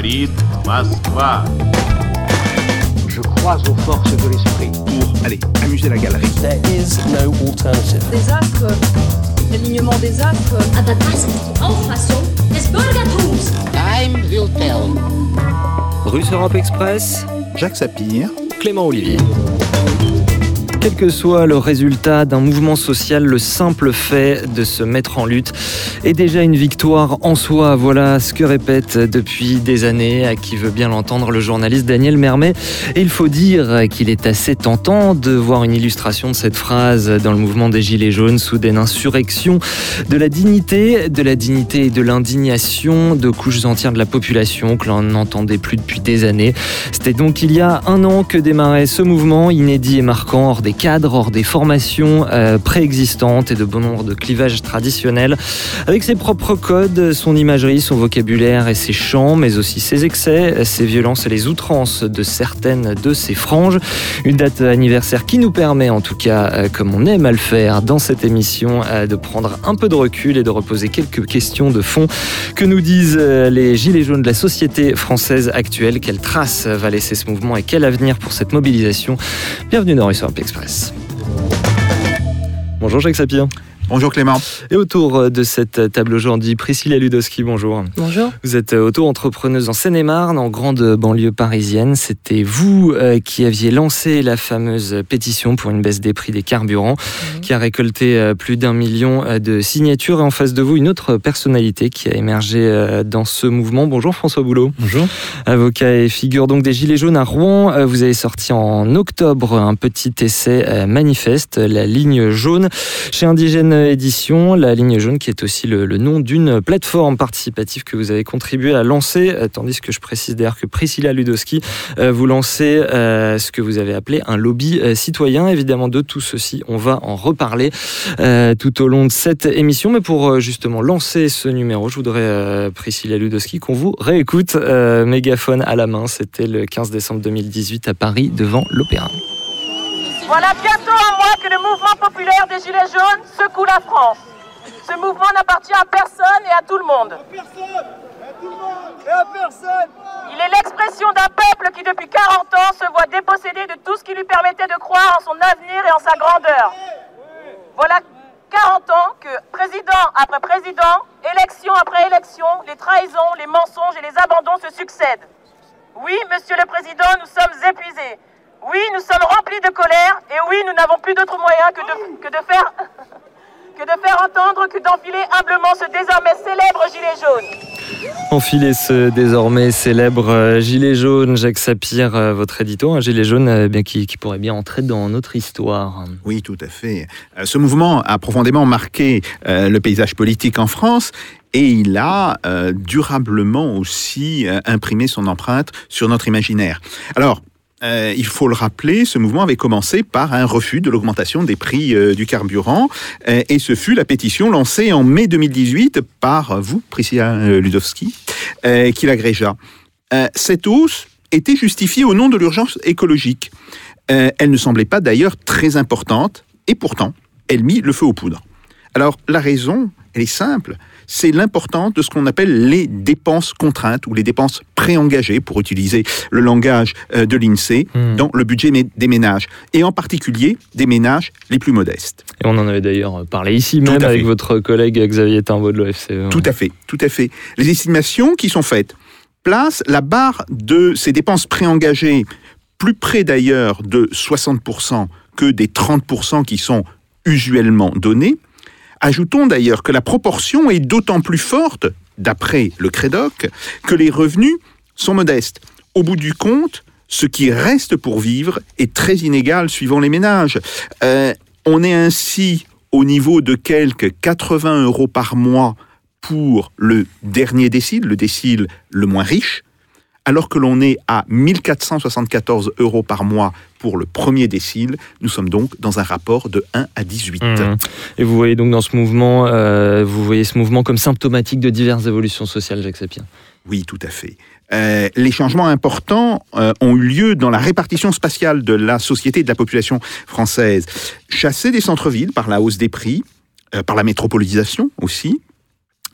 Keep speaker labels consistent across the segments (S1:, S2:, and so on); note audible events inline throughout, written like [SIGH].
S1: говорит Москва.
S2: Je crois aux forces de l'esprit.
S3: Pour, allez, amuser la galerie.
S4: There is no alternative.
S5: des astres, l'alignement des astres.
S6: Aber das ist die Auffassung des Bürgertums.
S2: Time will tell.
S7: Russe Europe Express,
S3: Jacques Sapir.
S7: Clément Olivier. Quel que soit le résultat d'un mouvement social, le simple fait de se mettre en lutte est déjà une victoire en soi. Voilà ce que répète depuis des années, à qui veut bien l'entendre, le journaliste Daniel Mermet. Et il faut dire qu'il est assez tentant de voir une illustration de cette phrase dans le mouvement des Gilets jaunes, soudaine insurrection de la dignité, de la dignité et de l'indignation de couches entières de la population que l'on n'entendait plus depuis des années. C'était donc il y a un an que démarrait ce mouvement inédit et marquant hors des cadres, hors des formations euh, préexistantes et de bon nombre de clivages traditionnels, avec ses propres codes, son imagerie, son vocabulaire et ses chants, mais aussi ses excès, ses violences et les outrances de certaines de ses franges. Une date anniversaire qui nous permet, en tout cas, euh, comme on aime à le faire dans cette émission, euh, de prendre un peu de recul et de reposer quelques questions de fond. Que nous disent les gilets jaunes de la société française actuelle Quelle trace va laisser ce mouvement et quel avenir pour cette mobilisation? Bienvenue dans Russe Europe Bonjour Jacques Sapir.
S3: Bonjour Clément.
S7: Et autour de cette table aujourd'hui, Priscilla Ludowski, bonjour.
S5: Bonjour.
S7: Vous êtes auto-entrepreneuse en Seine-et-Marne, en grande banlieue parisienne. C'était vous euh, qui aviez lancé la fameuse pétition pour une baisse des prix des carburants, qui a récolté euh, plus d'un million euh, de signatures. Et en face de vous, une autre personnalité qui a émergé euh, dans ce mouvement. Bonjour François Boulot.
S8: Bonjour.
S7: Avocat et figure donc des Gilets jaunes à Rouen. Euh, Vous avez sorti en octobre un petit essai euh, manifeste, La ligne jaune, chez Indigène Édition. La ligne jaune qui est aussi le, nom d'une plateforme participative que vous avez contribué à lancer, euh, tandis que je précise d'ailleurs que Priscilla Ludowski, euh, vous lancez euh, ce que vous avez appelé un lobby citoyen. Évidemment, de tout ceci, on va en reparler tout au long de cette émission. Mais pour justement lancer ce numéro, je voudrais, Priscilla Ludowski, qu'on vous réécoute mégaphone à la main. C'était le 15 décembre 2018 à Paris, devant l'Opéra.
S9: Voilà bientôt un mois que le mouvement populaire des Gilets jaunes secoue la France. Ce mouvement n'appartient à personne et à tout le monde. Il est l'expression d'un peuple qui depuis 40 ans se voit dépossédé de tout ce qui lui permettait de croire en son avenir et en sa grandeur. Voilà 40 ans que président après président, élection après élection, les trahisons, les mensonges et les abandons se succèdent. Oui, monsieur le président, nous sommes épuisés. Oui, nous sommes remplis de colère. Et oui, nous n'avons plus d'autre moyen que de, que de faire [LAUGHS] que de faire entendre que d'enfiler humblement ce désormais célèbre gilet jaune.
S7: Enfiler ce désormais célèbre euh, gilet jaune, Jacques Sapir, euh, votre édito, un gilet jaune euh, bien, qui, qui pourrait bien entrer dans notre histoire.
S3: Oui, tout à fait. Ce mouvement a profondément marqué le paysage politique en France et il a euh, durablement aussi euh, imprimé son empreinte sur notre imaginaire. Alors, euh, il faut le rappeler, ce mouvement avait commencé par un refus de l'augmentation des prix euh, du carburant euh, et ce fut la pétition lancée en mai 2018 par vous, Priscilla Ludowski, qui l'agrégea. Cette hausse était justifiée au nom de l'urgence écologique. Elle ne semblait pas d'ailleurs très importante, et pourtant, elle mit le feu aux poudres. Alors, la raison, elle est simple, c'est l'importance de ce qu'on appelle les dépenses contraintes ou les dépenses préengagées, pour utiliser le langage euh, de l'INSEE,
S7: Hmm.
S3: dans le budget des ménages, et en particulier des ménages les plus modestes.
S7: Et on en avait d'ailleurs parlé ici même avec
S3: fait.
S7: votre collègue Xavier Timbaud de l'OFCE.
S3: Tout à fait, tout à fait. Les estimations qui sont faites placent la barre de ces dépenses préengagées plus près d'ailleurs de 60% que des 30% qui sont usuellement donnés. Ajoutons d'ailleurs que la proportion est d'autant plus forte, d'après le Crédoc, que les revenus sont modestes. Au bout du compte, ce qui reste pour vivre est très inégal suivant les ménages. Euh, on est ainsi au niveau de quelques 80 euros par mois pour le dernier décile, le décile le moins riche, alors que l'on est à 1474 euros par mois pour le premier décile. Nous sommes donc dans un rapport de 1 à 18.
S7: Mhm. Et vous voyez donc dans ce mouvement, euh, vous voyez ce mouvement comme symptomatique de diverses évolutions sociales, Jacques Sapir.
S3: Oui, tout à fait. Euh, les changements importants euh, ont eu lieu dans la répartition spatiale de la société et de la population française. Chassés des centres-villes par la hausse des prix, euh, par la métropolisation aussi,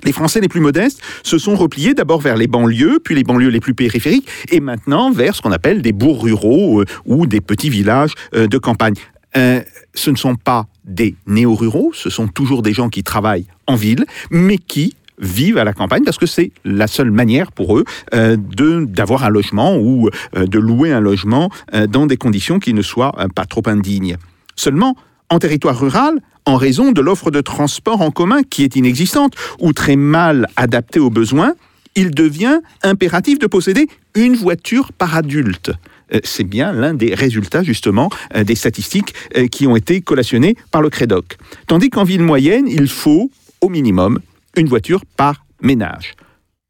S3: les Français les plus modestes se sont repliés d'abord vers les banlieues, puis les banlieues les plus périphériques, et maintenant vers ce qu'on appelle des bourgs ruraux euh, ou des petits villages euh, de campagne. Euh, ce ne sont pas des néo-ruraux, ce sont toujours des gens qui travaillent en ville, mais qui vivent à la campagne parce que c'est la seule manière pour eux de d'avoir un logement ou de louer un logement dans des conditions qui ne soient pas trop indignes. Seulement, en territoire rural, en raison de l'offre de transport en commun qui est inexistante ou très mal adaptée aux besoins, il devient impératif de posséder une voiture par adulte. Euh, C'est bien l'un des résultats justement euh, des statistiques euh, qui ont été collationnées par le Crédoc. Tandis qu'en ville moyenne, il faut au minimum une voiture par ménage.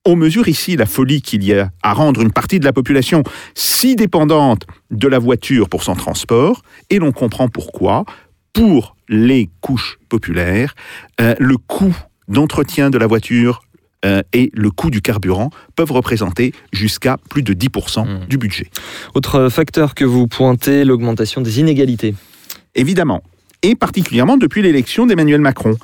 S3: On mesure ici la folie qu'il y a à rendre une partie de la population si dépendante de la voiture pour son transport, et l'on comprend pourquoi, pour les couches populaires, euh, le coût d'entretien de la voiture euh, et le coût du carburant peuvent représenter jusqu'à plus de 10%
S7: Mmh.
S3: du budget.
S7: Autre facteur que vous pointez, l'augmentation des inégalités.
S3: Évidemment, et particulièrement depuis l'élection d'Emmanuel Macron.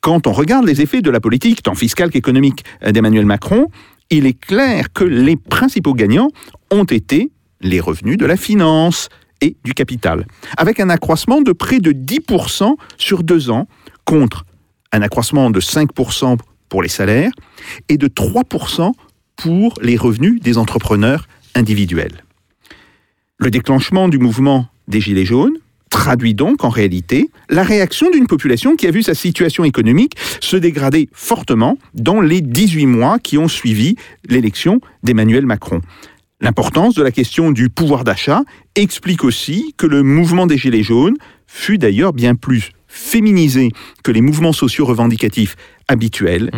S3: Quand on regarde les effets de la politique, tant fiscale qu'économique, euh, d'Emmanuel Macron, il est clair que les principaux gagnants ont été les revenus de la finance et du capital, avec un accroissement de près de 10% sur deux ans, contre un accroissement de 5% pour les salaires et de 3% pour les revenus des entrepreneurs individuels. Le déclenchement du mouvement des Gilets jaunes traduit donc en réalité la réaction d'une population qui a vu sa situation économique se dégrader fortement dans les 18 mois qui ont suivi l'élection d'Emmanuel Macron. L'importance de la question du pouvoir d'achat explique aussi que le mouvement des Gilets jaunes fut d'ailleurs bien plus féminisé que les mouvements sociaux revendicatifs habituels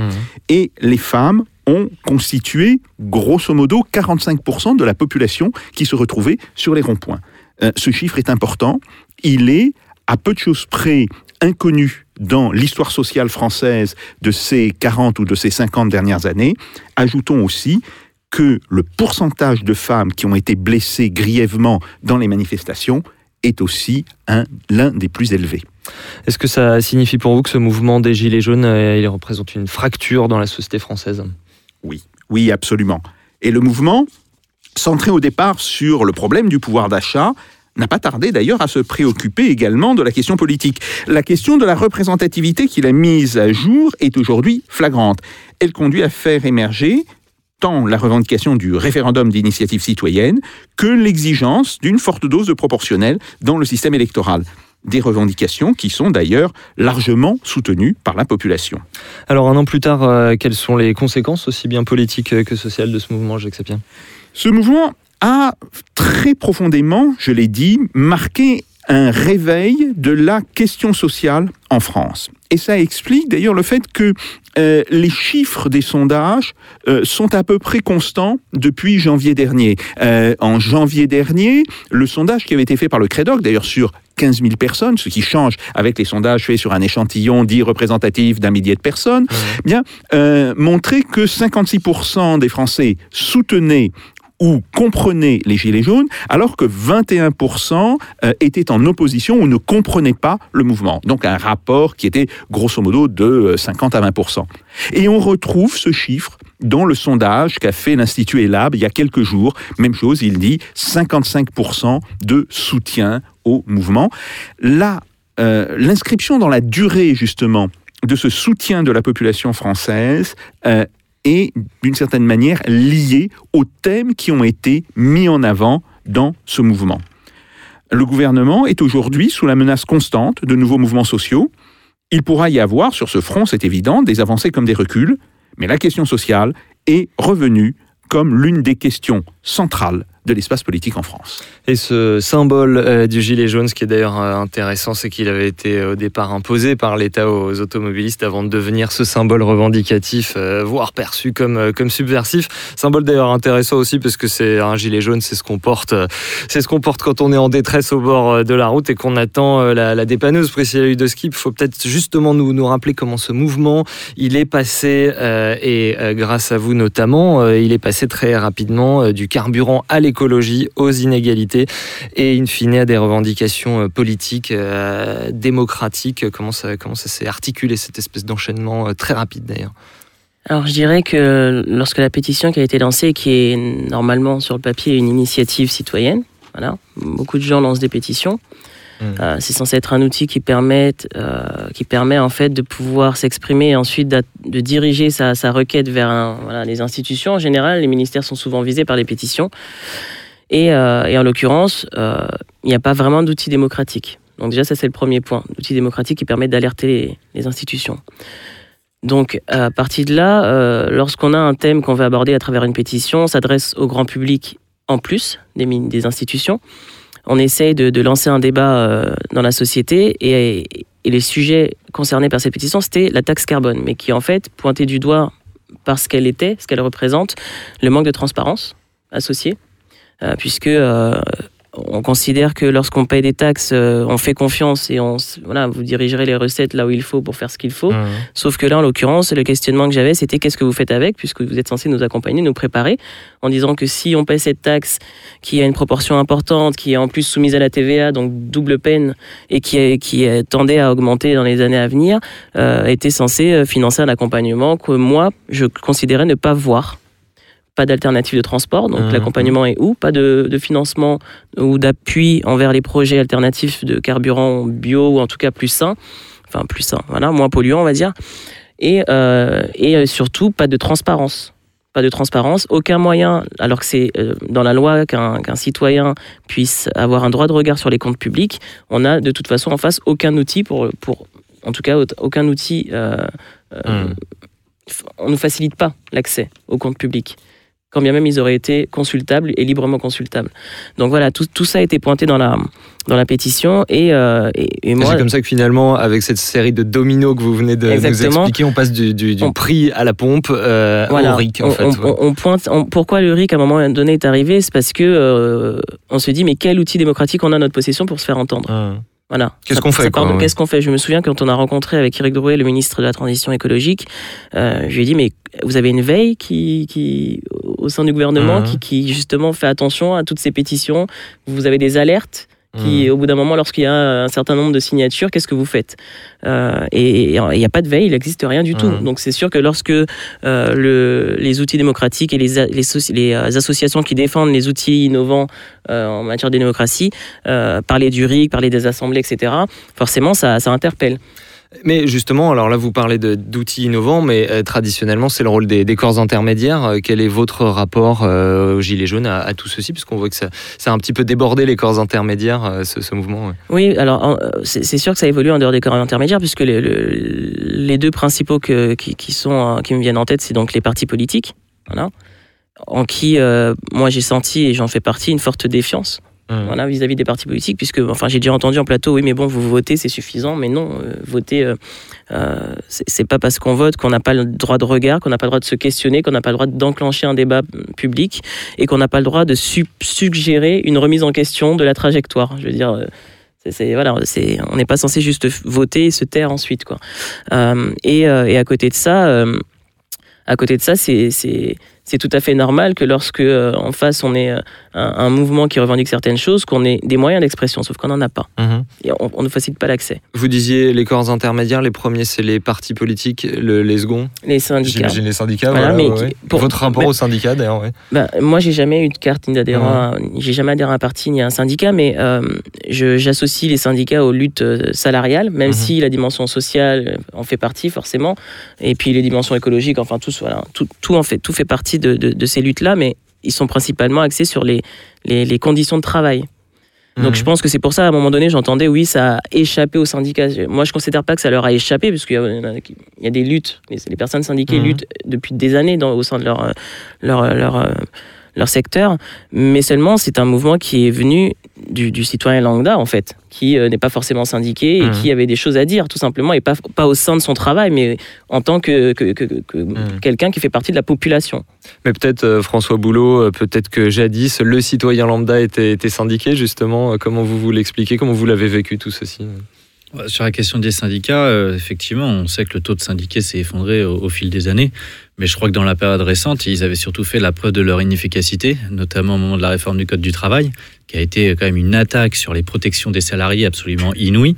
S3: et les femmes ont constitué grosso modo 45% de la population qui se retrouvait sur les ronds-points. Euh, ce chiffre est important, il est à peu de choses près inconnu dans l'histoire sociale française de ces 40 ou de ces 50 dernières années. Ajoutons aussi que le pourcentage de femmes qui ont été blessées grièvement dans les manifestations est aussi un- l'un des plus élevés.
S7: Est-ce que ça signifie pour vous que ce mouvement des Gilets jaunes, euh, il représente une fracture dans la société française?
S3: Oui, oui, absolument. Et le mouvement, centré au départ sur le problème du pouvoir d'achat, n'a pas tardé d'ailleurs à se préoccuper également de la question politique. La question de la représentativité qu'il a mise à jour est aujourd'hui flagrante. Elle conduit à faire émerger tant la revendication du référendum d'initiative citoyenne que l'exigence d'une forte dose de proportionnel dans le système électoral. Des revendications qui sont d'ailleurs largement soutenues par la population.
S7: Alors un an plus tard, euh, quelles sont les conséquences aussi bien politiques que sociales de ce mouvement, Jacques Sapien?
S3: Ce mouvement a très profondément, je l'ai dit, marqué un réveil de la question sociale en France. Et ça explique d'ailleurs le fait que euh, les chiffres des sondages euh, sont à peu près constants depuis janvier dernier. Euh, en janvier dernier, le sondage qui avait été fait par le Crédoc, d'ailleurs sur 15 000 personnes, ce qui change avec les sondages faits sur un échantillon dit représentatif d'un millier de personnes, eh bien, euh, montrait que 56% des Français soutenaient ou comprenaient les Gilets jaunes, alors que 21% euh, étaient en opposition ou ne comprenaient pas le mouvement. Donc un rapport qui était grosso modo de euh, 50 à 20%. Et on retrouve ce chiffre dans le sondage qu'a fait l'Institut Elab il y a quelques jours. Même chose, il dit 55% de soutien au mouvement. Là, euh, l'inscription dans la durée, justement, de ce soutien de la population française euh, est, d'une certaine manière, liée aux thèmes qui ont été mis en avant dans ce mouvement. Le gouvernement est aujourd'hui sous la menace constante de nouveaux mouvements sociaux. Il pourra y avoir, sur ce front, c'est évident, des avancées comme des reculs, mais la question sociale est revenue comme l'une des questions centrales de l'espace politique en France.
S7: Et ce symbole euh, du gilet jaune, ce qui est d'ailleurs euh, intéressant, c'est qu'il avait été euh, au départ imposé par l'État aux automobilistes avant de devenir ce symbole revendicatif, euh, voire perçu comme, euh, comme subversif. Symbole d'ailleurs intéressant aussi parce que c'est un gilet jaune, c'est ce qu'on porte, c'est ce qu'on porte quand on est en détresse au bord de la route et qu'on attend la, la dépanneuse. Priscilla Ludoski, il faut peut-être justement nous, nous rappeler comment ce mouvement, il est passé, et grâce à vous notamment, il est passé très rapidement du carburant à l'écologie, aux inégalités et in fine à des revendications euh, politiques, euh, démocratiques. Comment ça, comment ça s'est articulé cette espèce d'enchaînement euh, très rapide d'ailleurs?
S8: Alors je dirais que lorsque la pétition qui a été lancée, qui est normalement sur le papier une initiative citoyenne, voilà, beaucoup de gens lancent des pétitions.
S7: Mm.
S8: Euh, c'est censé être un outil qui permet, euh, qui permet en fait de pouvoir s'exprimer et ensuite de diriger sa, sa requête vers un- voilà, les institutions. En général, les ministères sont souvent visés par les pétitions. Et, euh, et en l'occurrence, il n'y a pas vraiment d'outil démocratique. Donc déjà, ça c'est le premier point, l'outil démocratique qui permet d'alerter les, les institutions. Donc à partir de là, lorsqu'on a un thème qu'on veut aborder à travers une pétition, on s'adresse au grand public en plus des, des institutions. On essaye de, lancer un débat euh, dans la société et, les sujets concernés par cette pétition, c'était la taxe carbone, mais qui en fait pointait du doigt par ce qu'elle était, ce qu'elle représente, le manque de transparence associé, euh, puisque euh, on considère que lorsqu'on paye des taxes, euh, on fait confiance et on, voilà, vous dirigerez les recettes là où il faut pour faire ce qu'il faut.
S7: Mhm.
S8: Sauf que là, en l'occurrence, le questionnement que j'avais, c'était qu'est-ce que vous faites avec, puisque vous êtes censé nous accompagner, nous préparer, en disant que si on paie cette taxe qui a une proportion importante, qui est en plus soumise à la TVA, donc double peine, et qui, est, qui est, tendait à augmenter dans les années à venir, euh, était censé euh, financer un accompagnement que moi, je considérais ne pas voir. Pas d'alternative de transport, donc
S7: Mhm.
S8: l'accompagnement est où Pas de, de financement ou d'appui envers les projets alternatifs de carburant bio ou en tout cas plus sains, enfin plus sains, voilà, moins polluants on va dire, et, euh, et euh, surtout pas de transparence. Pas de transparence, aucun moyen, alors que c'est euh, dans la loi qu'un qu'un citoyen puisse avoir un droit de regard sur les comptes publics, on a de toute façon en face aucun outil pour, pour en tout cas aucun outil, euh, euh,
S7: Mhm.
S8: on ne facilite pas l'accès aux comptes publics quand bien même ils auraient été consultables et librement consultables. Donc voilà, tout, tout ça a été pointé dans la, dans la pétition et, euh, et, et moi,
S7: c'est comme ça que finalement, avec cette série de dominos que vous venez de nous expliquer, on passe du, du- du
S8: On-
S7: prix à la pompe euh,
S8: voilà,
S7: au RIC en
S8: on,
S7: fait.
S8: on-
S7: ouais.
S8: on pointe, pourquoi le RIC à un moment donné est arrivé? C'est parce que euh, on se dit mais quel outil démocratique on a à notre possession pour se faire entendre?
S7: Mhm.
S8: Voilà.
S7: Qu'est-ce qu'on fait, ouais.
S8: Qu'est-ce qu'on fait? Je me souviens quand on a rencontré avec Eric Drouet, le ministre de la Transition écologique, euh, je lui ai dit mais vous avez une veille qui, qui au sein du gouvernement
S7: Mhm.
S8: qui, qui justement fait attention à toutes ces pétitions? Vous avez des alertes? Qui,
S7: Mhm.
S8: au bout d'un moment, lorsqu'il y a un certain nombre de signatures, qu'est-ce que vous faites? Euh, Et il n'y a pas de veille, il n'existe rien du tout.
S7: Mhm.
S8: Donc c'est sûr que lorsque euh, le, les outils démocratiques et les, euh, associations qui défendent les outils innovants euh, en matière de démocratie, parler du RIC, parler des assemblées, etc., forcément, ça, ça interpelle.
S7: Mais justement, alors là, vous parlez d'outils innovants, mais euh, traditionnellement, c'est le rôle des, corps intermédiaires. Euh, quel est votre rapport euh, Gilets jaunes, à, tout ceci? Puisqu'on voit que ça, a un petit peu débordé les corps intermédiaires, euh, ce, mouvement.
S8: Oui, alors c'est sûr que ça évolue en dehors des corps intermédiaires, puisque les, le- les deux principaux qui, me viennent en tête, c'est donc les partis politiques, en qui moi j'ai senti, et j'en fais partie, une forte défiance. Voilà, vis-à-vis des partis politiques, puisque enfin, j'ai déjà entendu en plateau, oui, mais bon, vous votez, c'est suffisant, mais non, euh, voter, euh, euh, c'est pas parce qu'on vote qu'on n'a pas le droit de regard, qu'on n'a pas le droit de se questionner, qu'on n'a pas le droit d'enclencher un débat public, et qu'on n'a pas le droit de su- suggérer une remise en question de la trajectoire. Je veux dire. euh, c'est- voilà, on n'est pas censé juste voter et se taire ensuite, quoi. Et, à côté de ça, à côté de ça, c'est, c'est, tout à fait normal que lorsque euh, en face on est euh, un, un mouvement qui revendique certaines choses, qu'on ait des moyens d'expression, sauf qu'on n'en a pas.
S7: Mhm.
S8: Et on, on ne facilite pas l'accès.
S7: Vous disiez les corps intermédiaires, les premiers, c'est les partis politiques, le- les seconds
S8: Les syndicats.
S7: J'imagine les syndicats.
S8: Voilà,
S7: voilà,
S8: mais
S7: ouais,
S8: qui-
S7: ouais.
S8: pour-
S7: Votre rapport
S8: mais-
S7: aux syndicats, d'ailleurs. ouais.
S8: Ben, moi, j'ai jamais eu de carte ni d'adhérent, à- j'ai jamais adhéré à un parti ni à un syndicat, mais euh, j'associe les syndicats aux luttes salariales, même
S7: Mhm.
S8: si la dimension sociale en fait partie forcément, et puis les dimensions écologiques, enfin tout, voilà, tout, tout en fait, tout fait partie de, de- de ces luttes-là, mais ils sont principalement axés sur les, les, les conditions de travail. Donc
S7: Mhm.
S8: je pense que c'est pour ça, à un moment donné, j'entendais, oui, ça a échappé aux syndicats. Moi, je considère pas que ça leur a échappé, parce qu'il y, a- il y a des luttes. Les, les personnes syndiquées
S7: Mhm.
S8: luttent depuis des années dans, au sein de leur, euh, leur, leur, euh, leur secteur. Mais seulement, c'est un mouvement qui est venu du, du citoyen lambda, en fait, qui euh, n'est pas forcément syndiqué et
S7: Mhm.
S8: qui avait des choses à dire, tout simplement, et pas, pas au sein de son travail, mais en tant que, que, que- que
S7: Mhm.
S8: quelqu'un qui fait partie de la population.
S7: Mais peut-être euh, François Boulot, euh, peut-être que jadis, le citoyen lambda était, était syndiqué, justement. Comment vous vous l'expliquez Comment vous l'avez vécu tout ceci?
S10: Sur la question des syndicats, euh, effectivement, on sait que le taux de syndiqués s'est effondré au, au fil des années. Mais je crois que dans la période récente, ils avaient surtout fait la preuve de leur inefficacité, notamment au moment de la réforme du Code du travail, qui a été quand même une attaque sur les protections des salariés absolument inouïe,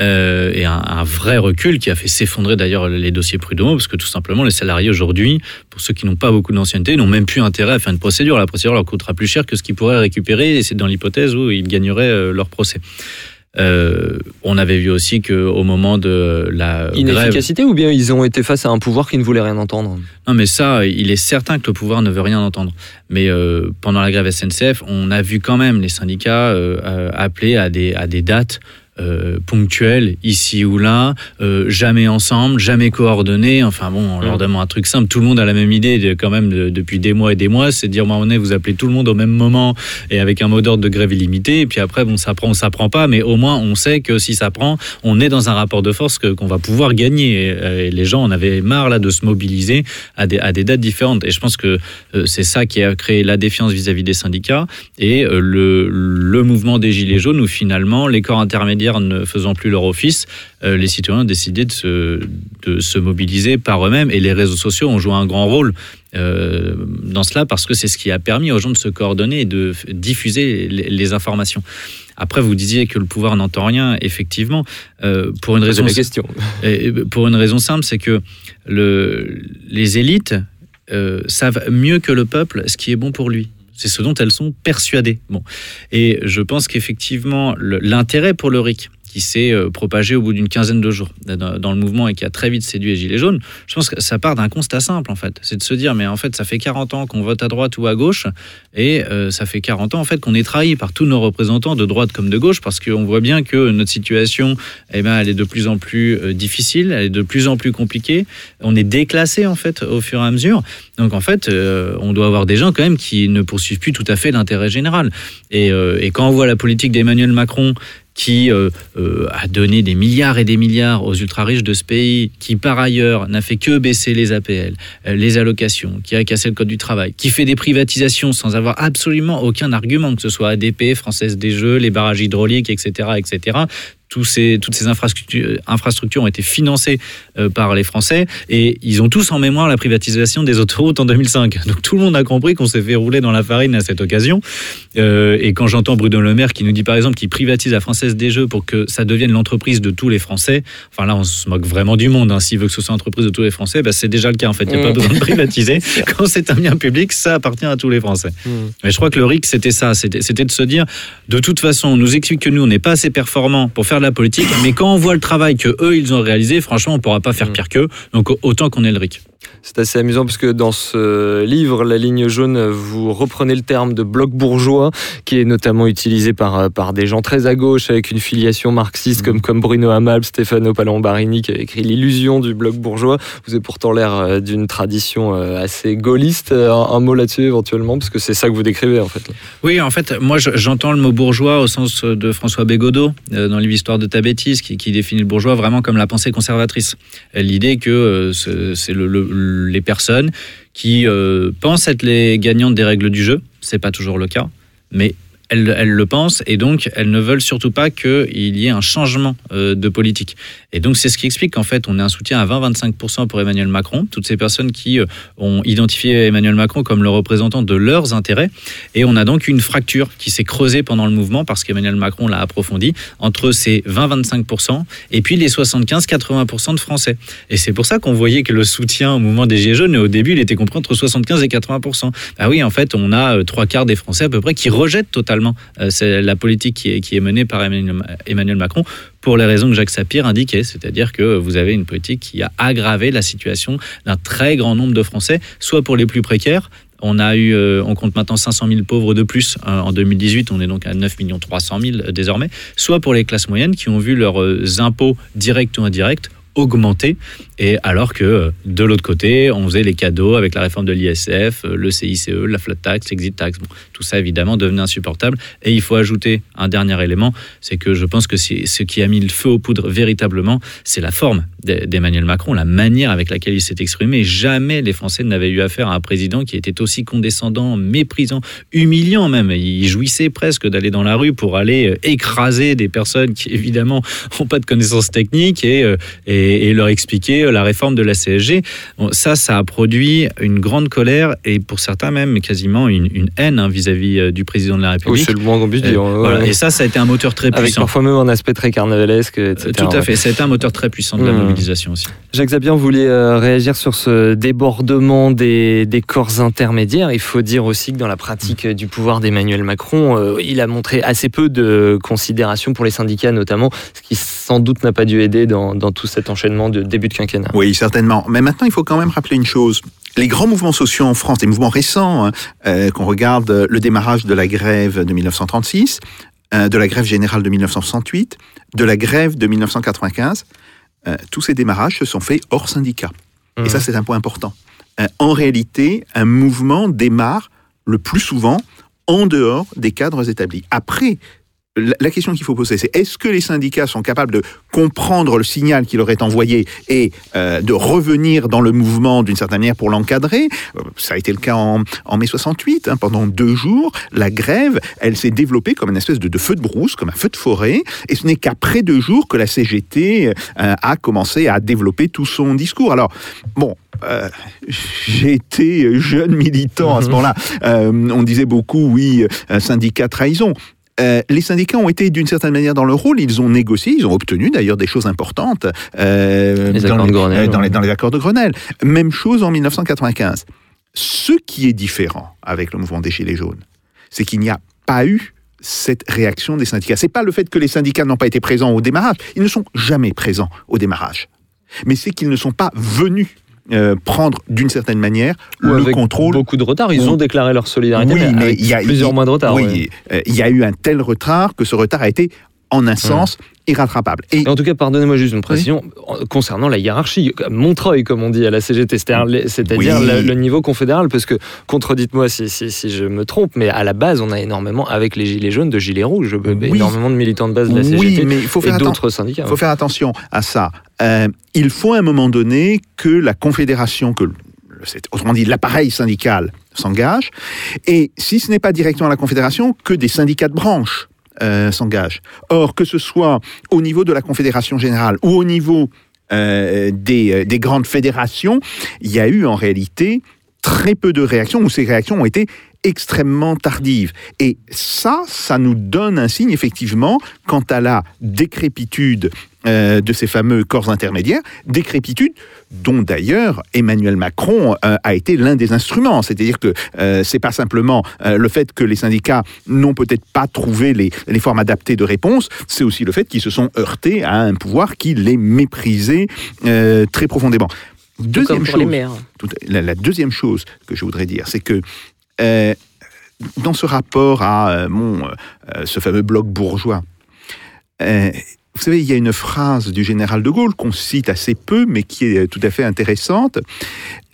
S10: euh, et un, un vrai recul qui a fait s'effondrer d'ailleurs les dossiers prud'homaux, parce que tout simplement, les salariés aujourd'hui, pour ceux qui n'ont pas beaucoup d'ancienneté, n'ont même plus intérêt à faire une procédure. La procédure leur coûtera plus cher que ce qu'ils pourraient récupérer, et c'est dans l'hypothèse où ils gagneraient euh, leur procès. Euh, on avait vu aussi qu'au moment de la grève,
S7: Inefficacité ou bien ils ont été face à un pouvoir qui ne voulait rien entendre?
S10: Non, mais ça, il est certain que le pouvoir ne veut rien entendre. Mais euh, pendant la grève SNCF, on a vu quand même les syndicats euh, appeler à des, à des dates euh, ponctuelles, ici ou là, euh, jamais ensemble, jamais coordonnés. Enfin bon, on leur
S7: Mm.
S10: demande un truc simple. Tout le monde a la même idée de- quand même de- depuis des mois et des mois, c'est de dire, moi, on est, vous appelez tout le monde au même moment et avec un mot d'ordre de grève illimité. Et puis après, bon, ça prend ou ça prend pas, mais au moins on sait que si ça prend, on est dans un rapport de force qu'on va pouvoir gagner. Et, euh, et les gens en avaient marre là de se mobiliser à des, à des dates différentes. Et je pense que euh, c'est ça qui a créé la défiance vis-à-vis des syndicats et le, le mouvement des Gilets jaunes où finalement les corps intermédiaires ne faisant plus leur office, euh, les citoyens ont décidé de se, de se mobiliser par eux-mêmes et les réseaux sociaux ont joué un grand rôle. euh, dans cela parce que c'est ce qui a permis aux gens de se coordonner et de diffuser les, les informations. Après, vous disiez que le pouvoir n'entend rien. Effectivement, euh, pour une raison
S7: la question. [LAUGHS]
S10: et pour une raison simple, c'est que le, les élites euh, savent mieux que le peuple ce qui est bon pour lui. C'est ce dont elles sont persuadées. Bon. Et je pense qu'effectivement, l'intérêt pour le RIC, qui s'est euh, propagé au bout d'une quinzaine de jours dans, le mouvement et qui a très vite séduit les Gilets jaunes, je pense que ça part d'un constat simple, en fait. C'est de se dire, mais en fait, ça fait 40 ans qu'on vote à droite ou à gauche, et euh, ça fait 40 ans, en fait, qu'on est trahi par tous nos représentants de droite comme de gauche, parce qu'on voit bien que notre situation, eh ben, elle est de plus en plus euh, difficile, elle est de plus en plus compliquée. On est déclassé, en fait, au fur et à mesure. Donc, en fait, on doit avoir des gens, quand même, qui ne poursuivent plus tout à fait l'intérêt général. Et, et quand on voit la politique d'Emmanuel Macron, qui euh, euh, a donné des milliards et des milliards aux ultra-riches de ce pays, qui par ailleurs n'a fait que baisser les APL, euh, les allocations, qui a cassé le code du travail, qui fait des privatisations sans avoir absolument aucun argument, que ce soit ADP, Française des Jeux, les barrages hydrauliques, etc., etc. Tous ces, toutes ces infrastructures, infrastructures ont été financées euh, par les Français et ils ont tous en mémoire la privatisation des autoroutes en 2005. [LAUGHS] Donc tout le monde a compris qu'on s'est fait rouler dans la farine à cette occasion. Euh, et quand j'entends Bruno Le Maire qui nous dit par exemple qu'il privatise la Française des Jeux pour que ça devienne l'entreprise de tous les Français, enfin là on se moque vraiment du monde. hein. S'il veut que ce soit l'entreprise de tous les Français, bah, c'est déjà le cas en fait. Il n'y a pas
S7: Mm.
S10: besoin de [LAUGHS] privatiser. quand c'est un bien public, ça appartient à tous les Français.
S7: Mm.
S10: Mais je crois que le RIC, c'était ça. C'était c'était de se dire, de toute façon, on nous explique que nous, on n'est pas assez performants pour faire de la politique, mais quand on voit le travail que eux ils ont réalisé, franchement, on pourra pas faire pire qu'eux. Donc autant qu'on ait le RIC.
S7: C'est assez amusant parce que dans ce livre, La ligne jaune, vous reprenez le terme de bloc bourgeois, qui est notamment utilisé par, par des gens très à gauche avec une filiation marxiste comme, comme Bruno Hamal, Stefano Palambarini qui a écrit L'illusion du bloc bourgeois. Vous avez pourtant l'air euh, d'une tradition euh, assez gaulliste. Un, un mot là-dessus éventuellement, parce que c'est ça que vous décrivez en fait.
S10: Oui, en fait, moi, je- j'entends le mot bourgeois au sens de François Bégodeau, euh, dans l'histoire de ta bêtise, qui, qui définit le bourgeois vraiment comme la pensée conservatrice. Euh, L'idée que euh, ce- c'est le- le- les personnes qui euh, pensent être les gagnantes des règles du jeu. C'est pas toujours le cas, mais elles, le pensent et donc elles ne veulent surtout pas qu'il y ait un changement euh, de politique. Et donc c'est ce qui explique qu'en fait on ait un soutien à 20-25% pour Emmanuel Macron, toutes ces personnes qui euh, ont identifié Emmanuel Macron comme le représentant de leurs intérêts. Et on a donc une fracture qui s'est creusée pendant le mouvement parce qu'Emmanuel Macron l'a approfondi entre ces 20-25% et puis les 75-80% de Français. Et c'est pour ça qu'on voyait que le soutien au mouvement des Gilets jaunes, au début, il était compris entre 75 et 80%. Ah oui, en fait, on a euh, trois quarts des Français à peu près qui rejettent totalement euh, c'est la politique qui est, menée par Emmanuel, Macron pour les raisons que Jacques Sapir indiquait, c'est-à-dire que vous avez une politique qui a aggravé la situation d'un très grand nombre de Français, soit pour les plus précaires, on euh, on compte maintenant 500 000 pauvres de plus euh, en 2018. On est donc à 9 300 000 désormais. Soit pour les classes moyennes qui ont vu leurs euh, impôts directs ou indirects augmenté. Et alors que euh, de l'autre côté, on faisait les cadeaux avec la réforme de l'ISF, euh, le CICE, la flat tax, l'exit tax. Tout ça évidemment devenait insupportable. Et il faut ajouter un dernier élément, c'est que je pense que ce qui a mis le feu aux poudres véritablement, c'est la forme d'E- d'Emmanuel Macron, la manière avec laquelle il s'est exprimé. Jamais les Français n'avaient eu affaire à un président qui était aussi condescendant, méprisant, humiliant même. Il jouissait presque d'aller dans la rue pour aller euh, écraser des personnes qui évidemment [LAUGHS] n'ont pas de connaissances techniques et, et, et leur expliquer euh, la réforme de la CSG. Bon, ça, ça a produit une grande colère et pour certains même quasiment une, une haine hein, vis-à-vis euh, du président de la
S7: Oui,
S10: République.
S7: c'est le moins qu'on puisse
S10: Euh,
S7: dire. ouais,
S10: voilà.
S7: ouais.
S10: Et ça, ça a été un moteur très
S7: Avec
S10: puissant.
S7: parfois même un aspect très carnavalesque, etc.
S10: Tout à fait, ça a été un moteur très puissant de la
S7: Mmh.
S10: mobilisation aussi.
S7: Jacques Zabian voulait réagir sur ce débordement des, des corps intermédiaires. Il faut dire aussi que dans la pratique du pouvoir d'Emmanuel Macron, il a montré assez peu de considération pour les syndicats notamment, ce qui sans doute n'a pas dû aider dans, dans tout cet enchaînement de début de quinquennat.
S3: Oui, certainement. Mais maintenant, il faut quand même rappeler une chose. Les grands mouvements sociaux en France, les mouvements récents, hein, euh, qu'on regarde euh, le démarrage de la grève de 1936, euh, de la grève générale de 1968, de la grève de 1995, euh, tous ces démarrages se sont faits hors syndicat. Et
S7: Mhm.
S3: ça, c'est un point important. En réalité, un mouvement démarre le plus souvent en dehors des cadres établis. Après, la question qu'il faut poser, c'est est-ce que les syndicats sont capables de comprendre le signal qui leur est envoyé et euh, de revenir dans le mouvement d'une certaine manière pour l'encadrer? Euh, Ça a été le cas en, en mai 68. hein. pendant deux jours, la grève, elle s'est développée comme une espèce de, de feu de brousse, comme un feu de forêt. Et ce n'est qu'après deux jours que la CGT euh, a commencé à développer tout son discours. Alors, bon, euh, j'ai été jeune militant à ce moment-là. Euh, on disait beaucoup, oui, syndicat trahison. Euh, les syndicats ont été d'une certaine manière dans leur rôle. Ils ont négocié, ils ont obtenu d'ailleurs des choses importantes euh,
S7: Les
S3: dans,
S7: accords de Grenelle,
S3: dans les,
S7: ouais.
S3: dans les accords de Grenelle. Même chose en 1995. Ce qui est différent avec le mouvement des Gilets jaunes, c'est qu'il n'y a pas eu cette réaction des syndicats. C'est pas le fait que les syndicats n'ont pas été présents au démarrage. Ils ne sont jamais présents au démarrage. Mais c'est qu'ils ne sont pas venus euh, prendre d'une certaine manière
S7: Ou
S3: le
S7: avec
S3: contrôle
S7: Beaucoup de retard. Ils ont déclaré leur solidarité,
S3: oui, mais il y a
S7: plusieurs mois de retard.
S3: Oui,
S7: ouais.
S3: euh, il y a eu un tel retard que ce retard a été, en un sens, irrattrapable. Et
S7: Et En tout cas, pardonnez-moi juste une précision concernant la hiérarchie, Montreuil, comme on dit à la CGT, c'est-à-dire
S3: Oui.
S7: le, le niveau confédéral, parce que, contredite-moi si, si, si je me trompe, mais à la base, on a énormément, avec les Gilets jaunes, de Gilets rouges,
S3: Oui.
S7: énormément de militants de base de la
S3: oui,
S7: CGT
S3: mais il faut
S7: et
S3: faire, atten-
S7: d'autres syndicats.
S3: faut faire attention à ça. Euh, il faut à un moment donné que la confédération, que autrement dit l'appareil syndical s'engage, et si ce n'est pas directement la confédération, que des syndicats de branche euh, s'engagent. Or, que ce soit au niveau de la confédération générale ou au niveau euh, des, euh, des grandes fédérations, il y a eu en réalité très peu de réactions, ou ces réactions ont été extrêmement tardives. Et ça, ça nous donne un signe, effectivement, quant à la décrépitude euh, de ces fameux corps intermédiaires, décrépitude dont d'ailleurs Emmanuel Macron euh, a été l'un des instruments. C'est-à-dire que euh, c'est pas simplement euh, le fait que les syndicats n'ont peut-être pas trouvé les, les formes adaptées de réponse, c'est aussi le fait qu'ils se sont heurtés à un pouvoir qui les méprisait très profondément. Deuxième chose, la deuxième chose que je voudrais dire, c'est que euh, dans ce rapport à euh, mon, euh, ce fameux bloc bourgeois, vous savez, il y a une phrase du général de Gaulle qu'on cite assez peu, mais qui est tout à fait intéressante.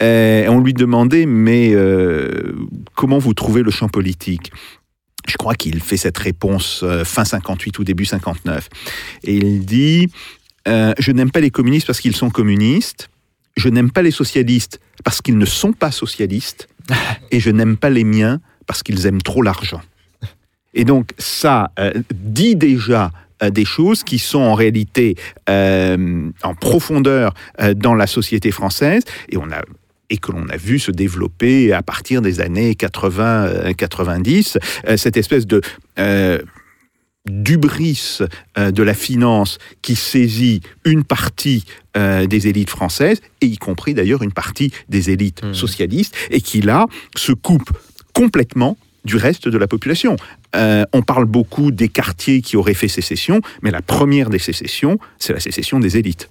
S3: On lui demandait, mais comment vous trouvez le champ politique? Je crois qu'il fait cette réponse fin 58 ou début 59. Et il dit Je n'aime pas les communistes parce qu'ils sont communistes. Je n'aime pas les socialistes parce qu'ils ne sont pas socialistes. Et je n'aime pas les miens parce qu'ils aiment trop l'argent. Et donc, ça euh, dit déjà euh, des choses qui sont en réalité euh, en profondeur dans la société française. Et que l'on a vu se développer à partir des années 80-90, cette espèce de d'ubris euh, de la finance qui saisit une partie euh, des élites françaises, et y compris d'ailleurs une partie des élites
S7: Mmh.
S3: socialistes, et qui là se coupe complètement du reste de la population. Euh, on parle beaucoup des quartiers qui auraient fait sécession, mais la première des sécessions, c'est la sécession des élites.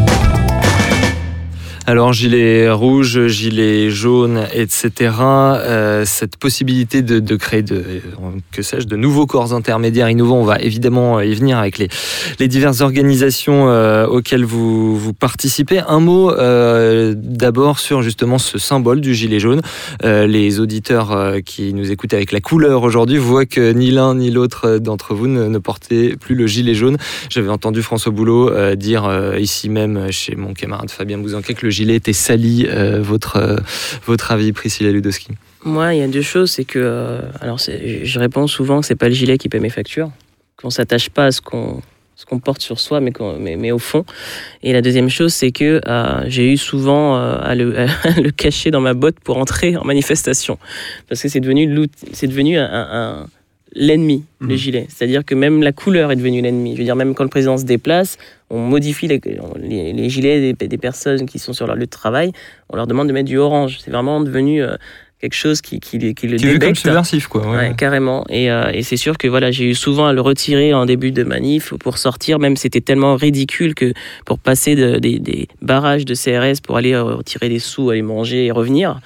S7: Alors gilet rouge, gilet jaune, etc. euh, cette possibilité de, créer de, euh, que sais-je, de nouveaux corps intermédiaires innovants, on va évidemment y venir avec les, diverses organisations euh, auxquelles vous, participez. Un mot euh, d'abord sur justement ce symbole du gilet jaune. Euh, les auditeurs euh, qui nous écoutent avec la couleur aujourd'hui voient que ni l'un ni l'autre d'entre vous ne, ne portait plus le gilet jaune. J'avais entendu François Boulot euh, dire euh, ici même chez mon camarade Fabien Bouzanquet que le gilet était sali. Euh, votre, euh, votre avis, Priscilla Ludowski
S8: Moi, il y a deux choses. C'est que. euh, alors, je réponds souvent que c'est pas le gilet qui paie mes factures. Qu'on s'attache pas à ce qu'on ce qu'on porte sur soi, mais, mais, mais au fond. Et la deuxième chose, c'est que euh, j'ai eu souvent euh, à, le, [LAUGHS] à le cacher dans ma botte pour entrer en manifestation. Parce que c'est devenu, c'est devenu un, un- l'ennemi, le
S3: Mhm.
S8: gilet. C'est-à-dire que même la couleur est devenue l'ennemi. Je veux dire, même quand le président se déplace, on modifie les, les, les gilets des, des personnes qui sont sur leur lieu de travail. On leur demande de mettre du orange. C'est vraiment devenu euh, quelque chose qui, qui, qui le
S7: Qui est comme subversif, quoi. ouais.
S8: Ouais, carrément. Et, euh, et c'est sûr que voilà, j'ai eu souvent à le retirer en début de manif pour sortir. Même c'était tellement ridicule que pour passer de- des, des barrages de CRS pour aller euh, retirer des sous, aller manger et revenir,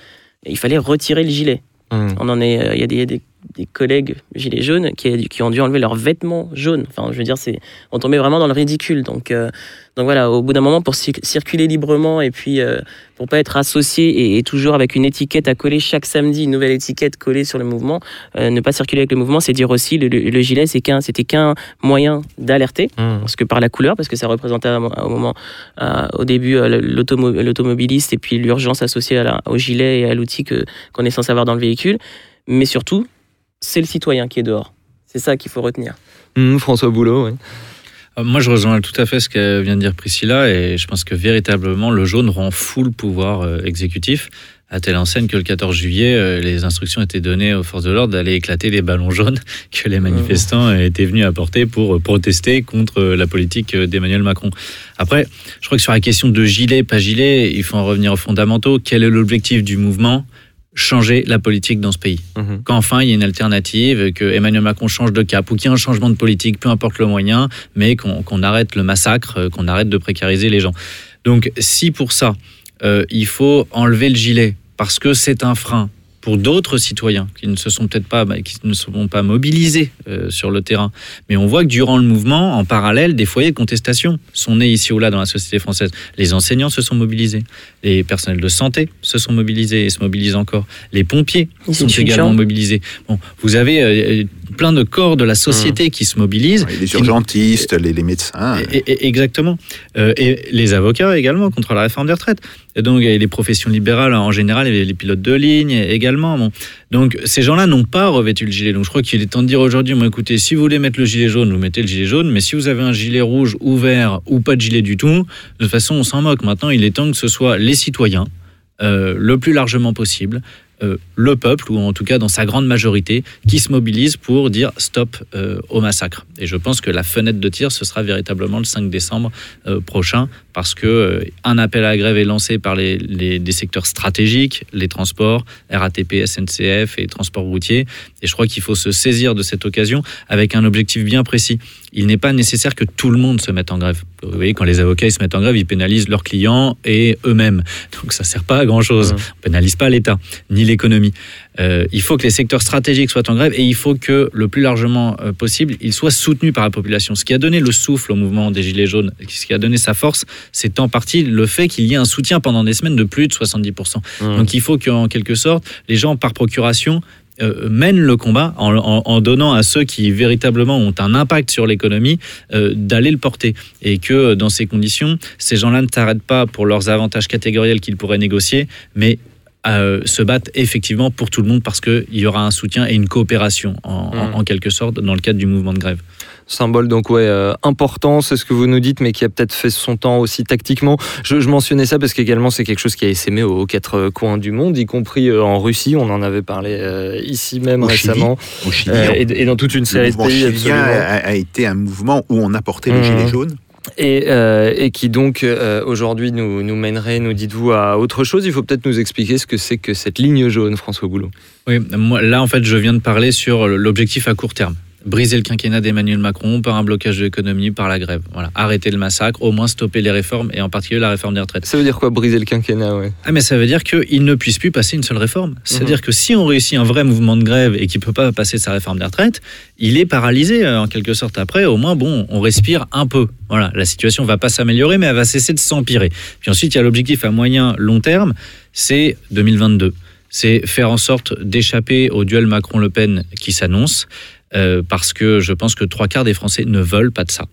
S8: il fallait retirer le gilet.
S7: Mmh.
S8: On en est, euh, il y a des, il y a des, des collègues gilets jaunes qui, qui ont dû enlever leurs vêtements jaunes. Enfin, je veux dire, c'est, on tombait vraiment dans le ridicule. Donc, euh, donc voilà, au bout d'un moment, pour cir- circuler librement et puis euh, pour pas être associé et, et toujours avec une étiquette à coller chaque samedi, une nouvelle étiquette collée sur le mouvement, euh, ne pas circuler avec le mouvement, c'est dire aussi le, le, le gilet, c'est qu'un, c'était qu'un moyen d'alerter
S7: Mmh.
S8: parce que par la couleur, parce que ça représentait un moment, au début, euh, l'automo- l'automobiliste et puis l'urgence associée à la- au gilet et à l'outil que, qu'on est censé avoir dans le véhicule. Mais surtout, c'est le citoyen qui est dehors. C'est ça qu'il faut retenir.
S7: Mmh, François Boulot, oui.
S10: Euh, Moi, je rejoins tout à fait ce que vient de dire Priscilla et je pense que véritablement, le jaune rend fou le pouvoir euh, exécutif. À telle enseigne que le 14 juillet, euh, les instructions étaient données aux forces de l'ordre d'aller éclater les ballons jaunes [LAUGHS] que les manifestants étaient venus apporter pour protester contre la politique d'Emmanuel Macron. Après, je crois que sur la question de gilet, pas gilet, il faut en revenir aux fondamentaux. Quel est l'objectif du mouvement? Changer la politique dans ce pays
S7: Mhm.
S10: qu'enfin il y ait une alternative, que Emmanuel Macron change de cap ou qu'il y ait un changement de politique, peu importe le moyen, mais qu'on arrête le massacre, euh, qu'on arrête de précariser les gens. Donc si pour ça, euh, il faut enlever le gilet parce que c'est un frein pour d'autres citoyens qui ne se sont peut-être pas, bah, qui ne seront pas mobilisés euh, sur le terrain. Mais on voit que durant le mouvement, en parallèle, des foyers de contestation sont nés ici ou là dans la société française. Les enseignants se sont mobilisés, les personnels de santé se sont mobilisés et se mobilisent encore, les pompiers
S8: Les
S10: sont également mobilisés. Bon, vous avez euh, plein de corps de la société qui se mobilisent.
S3: Les urgentistes, les, les médecins.
S10: Et- et- exactement. Euh, et les avocats également contre la réforme des retraites. Et donc et les professions libérales en général, et les pilotes de ligne également. Bon. Donc ces gens-là n'ont pas revêtu le gilet. Donc je crois qu'il est temps de dire aujourd'hui, moi écoutez, si vous voulez mettre le gilet jaune, vous mettez le gilet jaune. Mais si vous avez un gilet rouge ou vert ou pas de gilet du tout, de toute façon on s'en moque. Maintenant il est temps que ce soit citoyens, euh, le plus largement possible, euh, le peuple, ou en tout cas dans sa grande majorité, qui se mobilise pour dire stop euh, au massacre. Et je pense que la fenêtre de tir, ce sera véritablement le 5 décembre prochain, parce que euh, un appel à la grève est lancé par les, les- des secteurs stratégiques, les transports, RATP, SNCF et transports routiers. Et je crois qu'il faut se saisir de cette occasion avec un objectif bien précis. Il n'est pas nécessaire que tout le monde se mette en grève. Vous voyez, quand les avocats ils se mettent en grève, ils pénalisent leurs clients et eux-mêmes. Donc ça sert pas à grand-chose.
S7: Mhm.
S10: On pénalise pas l'État ni l'économie. Euh, il faut que les secteurs stratégiques soient en grève et il faut que le plus largement euh, possible, ils soient soutenus par la population. Ce qui a donné le souffle au mouvement des Gilets jaunes, ce qui a donné sa force, c'est en partie le fait qu'il y ait un soutien pendant des semaines de plus de 70%.
S7: Mmh.
S10: Donc il faut qu'en quelque sorte, les gens par procuration euh, mènent le combat en, en- en donnant à ceux qui véritablement ont un impact sur l'économie euh, d'aller le porter. Et que dans ces conditions, ces gens-là ne s'arrêtent pas pour leurs avantages catégoriels qu'ils pourraient négocier, mais euh, se battent effectivement pour tout le monde parce qu'il y aura un soutien et une coopération en, en-
S7: Mm.
S10: en quelque sorte dans le cadre du mouvement de grève.
S7: Symbole donc ouais euh, important, c'est ce que vous nous dites, mais qui a peut-être fait son temps aussi tactiquement. Je, je mentionnais ça parce qu'également c'est quelque chose qui a essaimé aux quatre coins du monde, y compris euh, en Russie. On en avait parlé euh, ici même
S3: Au Chili.
S7: récemment,
S3: Au Chili,
S7: euh,
S3: on-
S7: et, et dans toute une série de pays absolument.
S3: a, a été un mouvement où on a porté le
S7: Mhm.
S3: gilet jaune.
S7: Et, euh, et qui donc euh, aujourd'hui nous, nous mènerait, nous dites-vous, à autre chose. Il faut peut-être nous expliquer ce que c'est que cette ligne jaune, François Goulot.
S10: Oui, moi, là, en fait, je viens de parler sur l'objectif à court terme. Briser le quinquennat d'Emmanuel Macron par un blocage de l'économie, par la grève. Voilà, arrêter le massacre, au moins stopper les réformes et en particulier la réforme des retraites.
S7: Ça veut dire quoi, briser le quinquennat ouais?
S10: Ah mais ça veut dire qu'il ne puisse plus passer une seule réforme. C'est-à-dire
S7: Mhm.
S10: que si on réussit un vrai mouvement de grève et qu'il peut pas passer sa réforme des retraites, il est paralysé euh, en quelque sorte. Après, au moins, bon, on respire un peu. Voilà, la situation va pas s'améliorer, mais elle va cesser de s'empirer. Puis ensuite, il y a l'objectif à moyen long terme, c'est 2022. C'est faire en sorte d'échapper au duel Macron-Le Pen qui s'annonce, euh, parce que je pense que trois quarts des Français ne veulent pas de ça.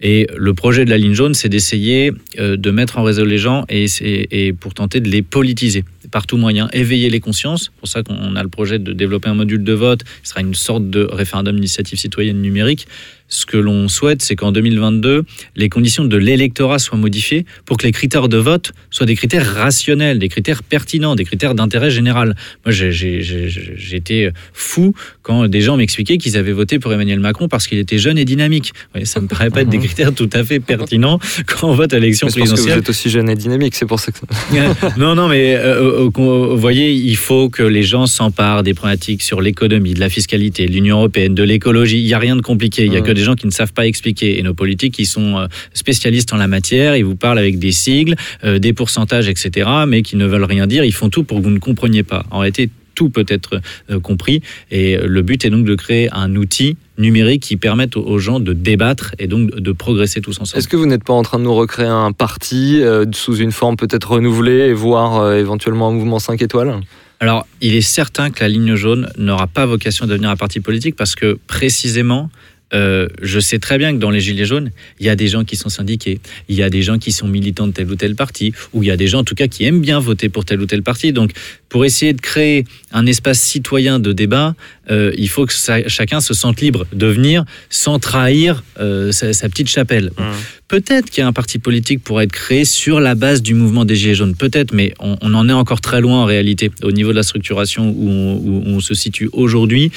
S10: Et le projet de la ligne jaune, c'est d'essayer euh, de mettre en réseau les gens et, pour tenter de les politiser par tout moyen, éveiller les consciences. C'est pour ça qu'on a le projet de développer un module de vote. Ce sera une sorte de référendum d'initiative citoyenne numérique. Ce que l'on souhaite, c'est qu'en 2022, les conditions de l'électorat soient modifiées pour que les critères de vote soient des critères rationnels, des critères pertinents, des critères d'intérêt général. Moi, été fou quand des gens m'expliquaient qu'ils avaient voté pour Emmanuel Macron parce qu'il était jeune et dynamique. Ça me paraît pas être des critères tout à fait pertinents [LAUGHS] quand on vote à l'élection
S7: parce que vous
S10: présidentielle.
S7: êtes aussi jeune et dynamique, c'est pour ça que. [LAUGHS]
S10: non, non, mais euh, euh, vous voyez, il faut que les gens s'emparent des problématiques sur l'économie, de la fiscalité, de l'Union européenne, de l'écologie. Il n'y a rien de compliqué. Il n'y a que des gens qui ne savent pas expliquer. Et nos politiques, qui sont euh, spécialistes en la matière, ils vous parlent avec des sigles, euh, des pourcentages, etc., mais qui ne veulent rien dire. Ils font tout pour que vous ne compreniez pas. En réalité, tout peut être euh, compris. Et le but est donc de créer un outil numérique qui permette aux- gens de débattre et donc de progresser tous ensemble.
S7: Est-ce que vous n'êtes pas en train de nous recréer un parti euh, sous une forme peut-être renouvelée et voire euh, éventuellement un mouvement 5 étoiles?
S10: Alors, il est certain que la ligne jaune n'aura pas vocation à devenir un parti politique parce que précisément, euh, je sais très bien que dans les Gilets jaunes, il y a des gens qui sont syndiqués, il y a des gens qui sont militants de tel ou tel parti, ou il y a des gens en tout cas qui aiment bien voter pour tel ou tel parti. Donc, pour essayer de créer un espace citoyen de débat, euh, il faut que ça- chacun se sente libre de venir sans trahir euh, sa, sa petite chapelle. Peut-être qu'il y a un parti politique pourrait être créé sur la base du mouvement des Gilets jaunes, peut-être, mais on, on en est encore très loin en réalité. Au niveau de la structuration où on, où on se situe aujourd'hui,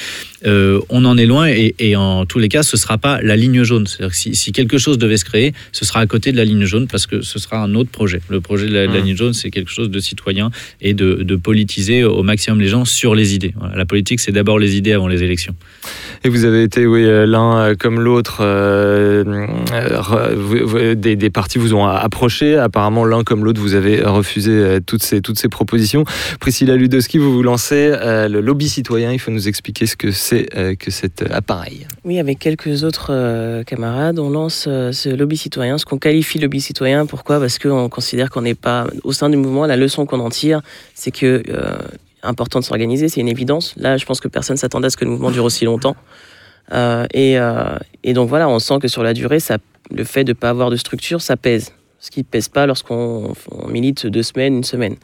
S10: euh, on en est loin et, et en tous les cas, ce ne sera pas la ligne jaune. C'est-à-dire que si, si quelque chose devait se créer, ce sera à côté de la ligne jaune parce que ce sera un autre projet. Le projet de la, de la
S7: Mhm.
S10: ligne jaune, c'est quelque chose de citoyen et de, de politiser au maximum les gens sur les idées. Voilà, la politique, c'est d'abord les idées avant les élections.
S7: Et vous avez été, oui, euh, l'un euh, comme l'autre, euh, des, des partis vous ont approché. Apparemment, l'un comme l'autre, vous avez refusé toutes ces, toutes ces propositions. Priscilla Ludowski, vous vous lancez euh, le lobby citoyen. Il faut nous expliquer ce que c'est euh, que cet appareil.
S8: Oui, avec quelques autres euh, camarades, on lance euh, ce lobby citoyen, ce qu'on qualifie lobby citoyen. Pourquoi? Parce qu'on considère qu'on n'est pas au sein du mouvement. La leçon qu'on en tire, c'est que euh, important de s'organiser, c'est une évidence. Là, je pense que personne s'attendait à ce que le mouvement dure aussi longtemps. Euh, et, euh, et donc voilà, on sent que sur la durée, ça, le fait de ne pas avoir de structure, ça pèse. Ce qui ne pèse pas lorsqu'on on milite deux semaines, une semaine.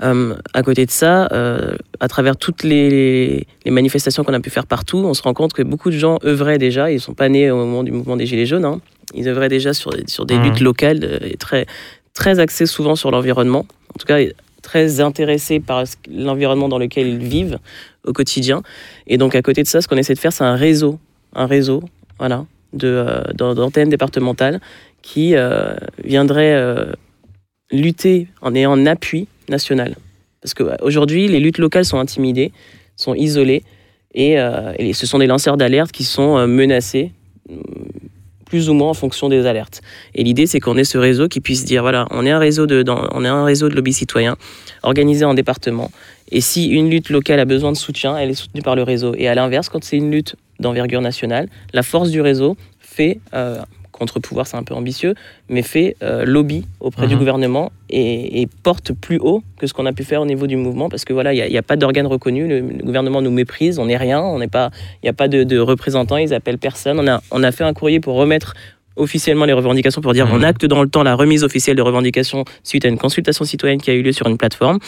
S8: Euh, à côté de ça, euh, à travers toutes les, les manifestations qu'on a pu faire partout, on se rend compte que beaucoup de gens œuvraient déjà, ils ne sont pas nés au moment du mouvement des Gilets jaunes, hein. ils œuvraient déjà sur, sur des
S7: Mhm.
S8: luttes locales et très, très axées souvent sur l'environnement, en tout cas très intéressés par l'environnement dans lequel ils vivent au quotidien. Et donc à côté de ça, ce qu'on essaie de faire, c'est un réseau, un réseau, voilà, euh, d'an- d'antennes départementales qui euh, viendrait euh, lutter en ayant un appui national. Parce qu'aujourd'hui, les luttes locales sont intimidées, sont isolées, et, euh, ce sont des lanceurs d'alerte qui sont menacés, plus ou moins en fonction des alertes. Et l'idée, c'est qu'on ait ce réseau qui puisse dire, voilà, on est un réseau de, dans- on est un réseau de lobby citoyens organisé en département, et si une lutte locale a besoin de soutien, elle est soutenue par le réseau. Et à l'inverse, quand c'est une lutte d'envergure nationale, la force du réseau fait euh, contre-pouvoir, c'est un peu ambitieux, mais fait euh, lobby auprès du
S7: Mhm.
S8: gouvernement et, et porte plus haut que ce qu'on a pu faire au niveau du mouvement, parce que voilà, il n'y a, pas d'organe reconnu, le, le gouvernement nous méprise, on n'est rien, on n'est pas, il n'y a pas de, de représentants, ils appellent personne. On a, on a fait un courrier pour remettre officiellement les revendications pour dire
S7: Mhm.
S8: on acte dans le temps la remise officielle de revendications suite à une consultation citoyenne qui a eu lieu sur une plateforme.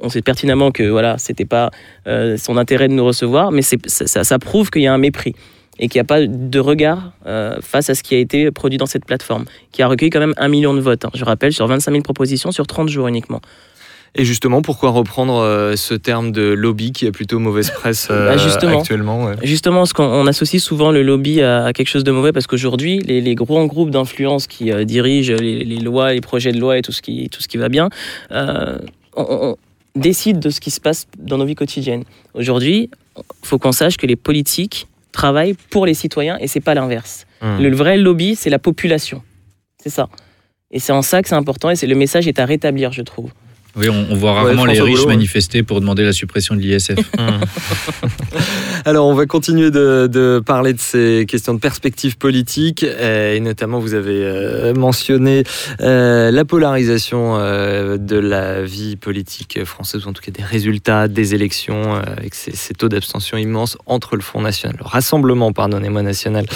S8: On sait pertinemment que voilà, c'était pas euh, son intérêt de nous recevoir, mais c'est- ça, ça- ça prouve qu'il y a un mépris et qu'il n'y a pas de regard euh, face à ce qui a été produit dans cette plateforme, qui a recueilli quand même un million de votes. hein. Je rappelle, sur 25 000 propositions, sur 30 jours uniquement.
S7: Et justement, pourquoi reprendre euh, ce terme de lobby qui a plutôt mauvaise presse [LAUGHS] euh,
S8: Bah, justement.
S7: actuellement ouais.
S8: Justement, ce qu'on on associe souvent le lobby à, quelque chose de mauvais parce qu'aujourd'hui, les, les grands groupes d'influence qui euh, dirigent les, les lois, les projets de loi et tout ce qui, tout ce qui va bien, euh, on, on décide de ce qui se passe dans nos vies quotidiennes. Aujourd'hui, il faut qu'on sache que les politiques travaillent pour les citoyens et c'est pas l'inverse.
S7: Hmm.
S8: Le vrai lobby, c'est la population. C'est ça. Et c'est en ça que c'est important et c'est le message est à rétablir, je trouve.
S10: Oui, on, on voit rarement les riches
S7: ouais.
S10: manifester pour demander la suppression de l'ISF. [LAUGHS] [LAUGHS]
S7: Alors, on va continuer de, de parler de ces questions de perspective politique, et notamment, vous avez euh, mentionné euh, la polarisation euh, de la vie politique française, ou en tout cas des résultats des élections, avec ces, ces taux d'abstention immenses entre le Front National, le Rassemblement, pardonnez-moi, national,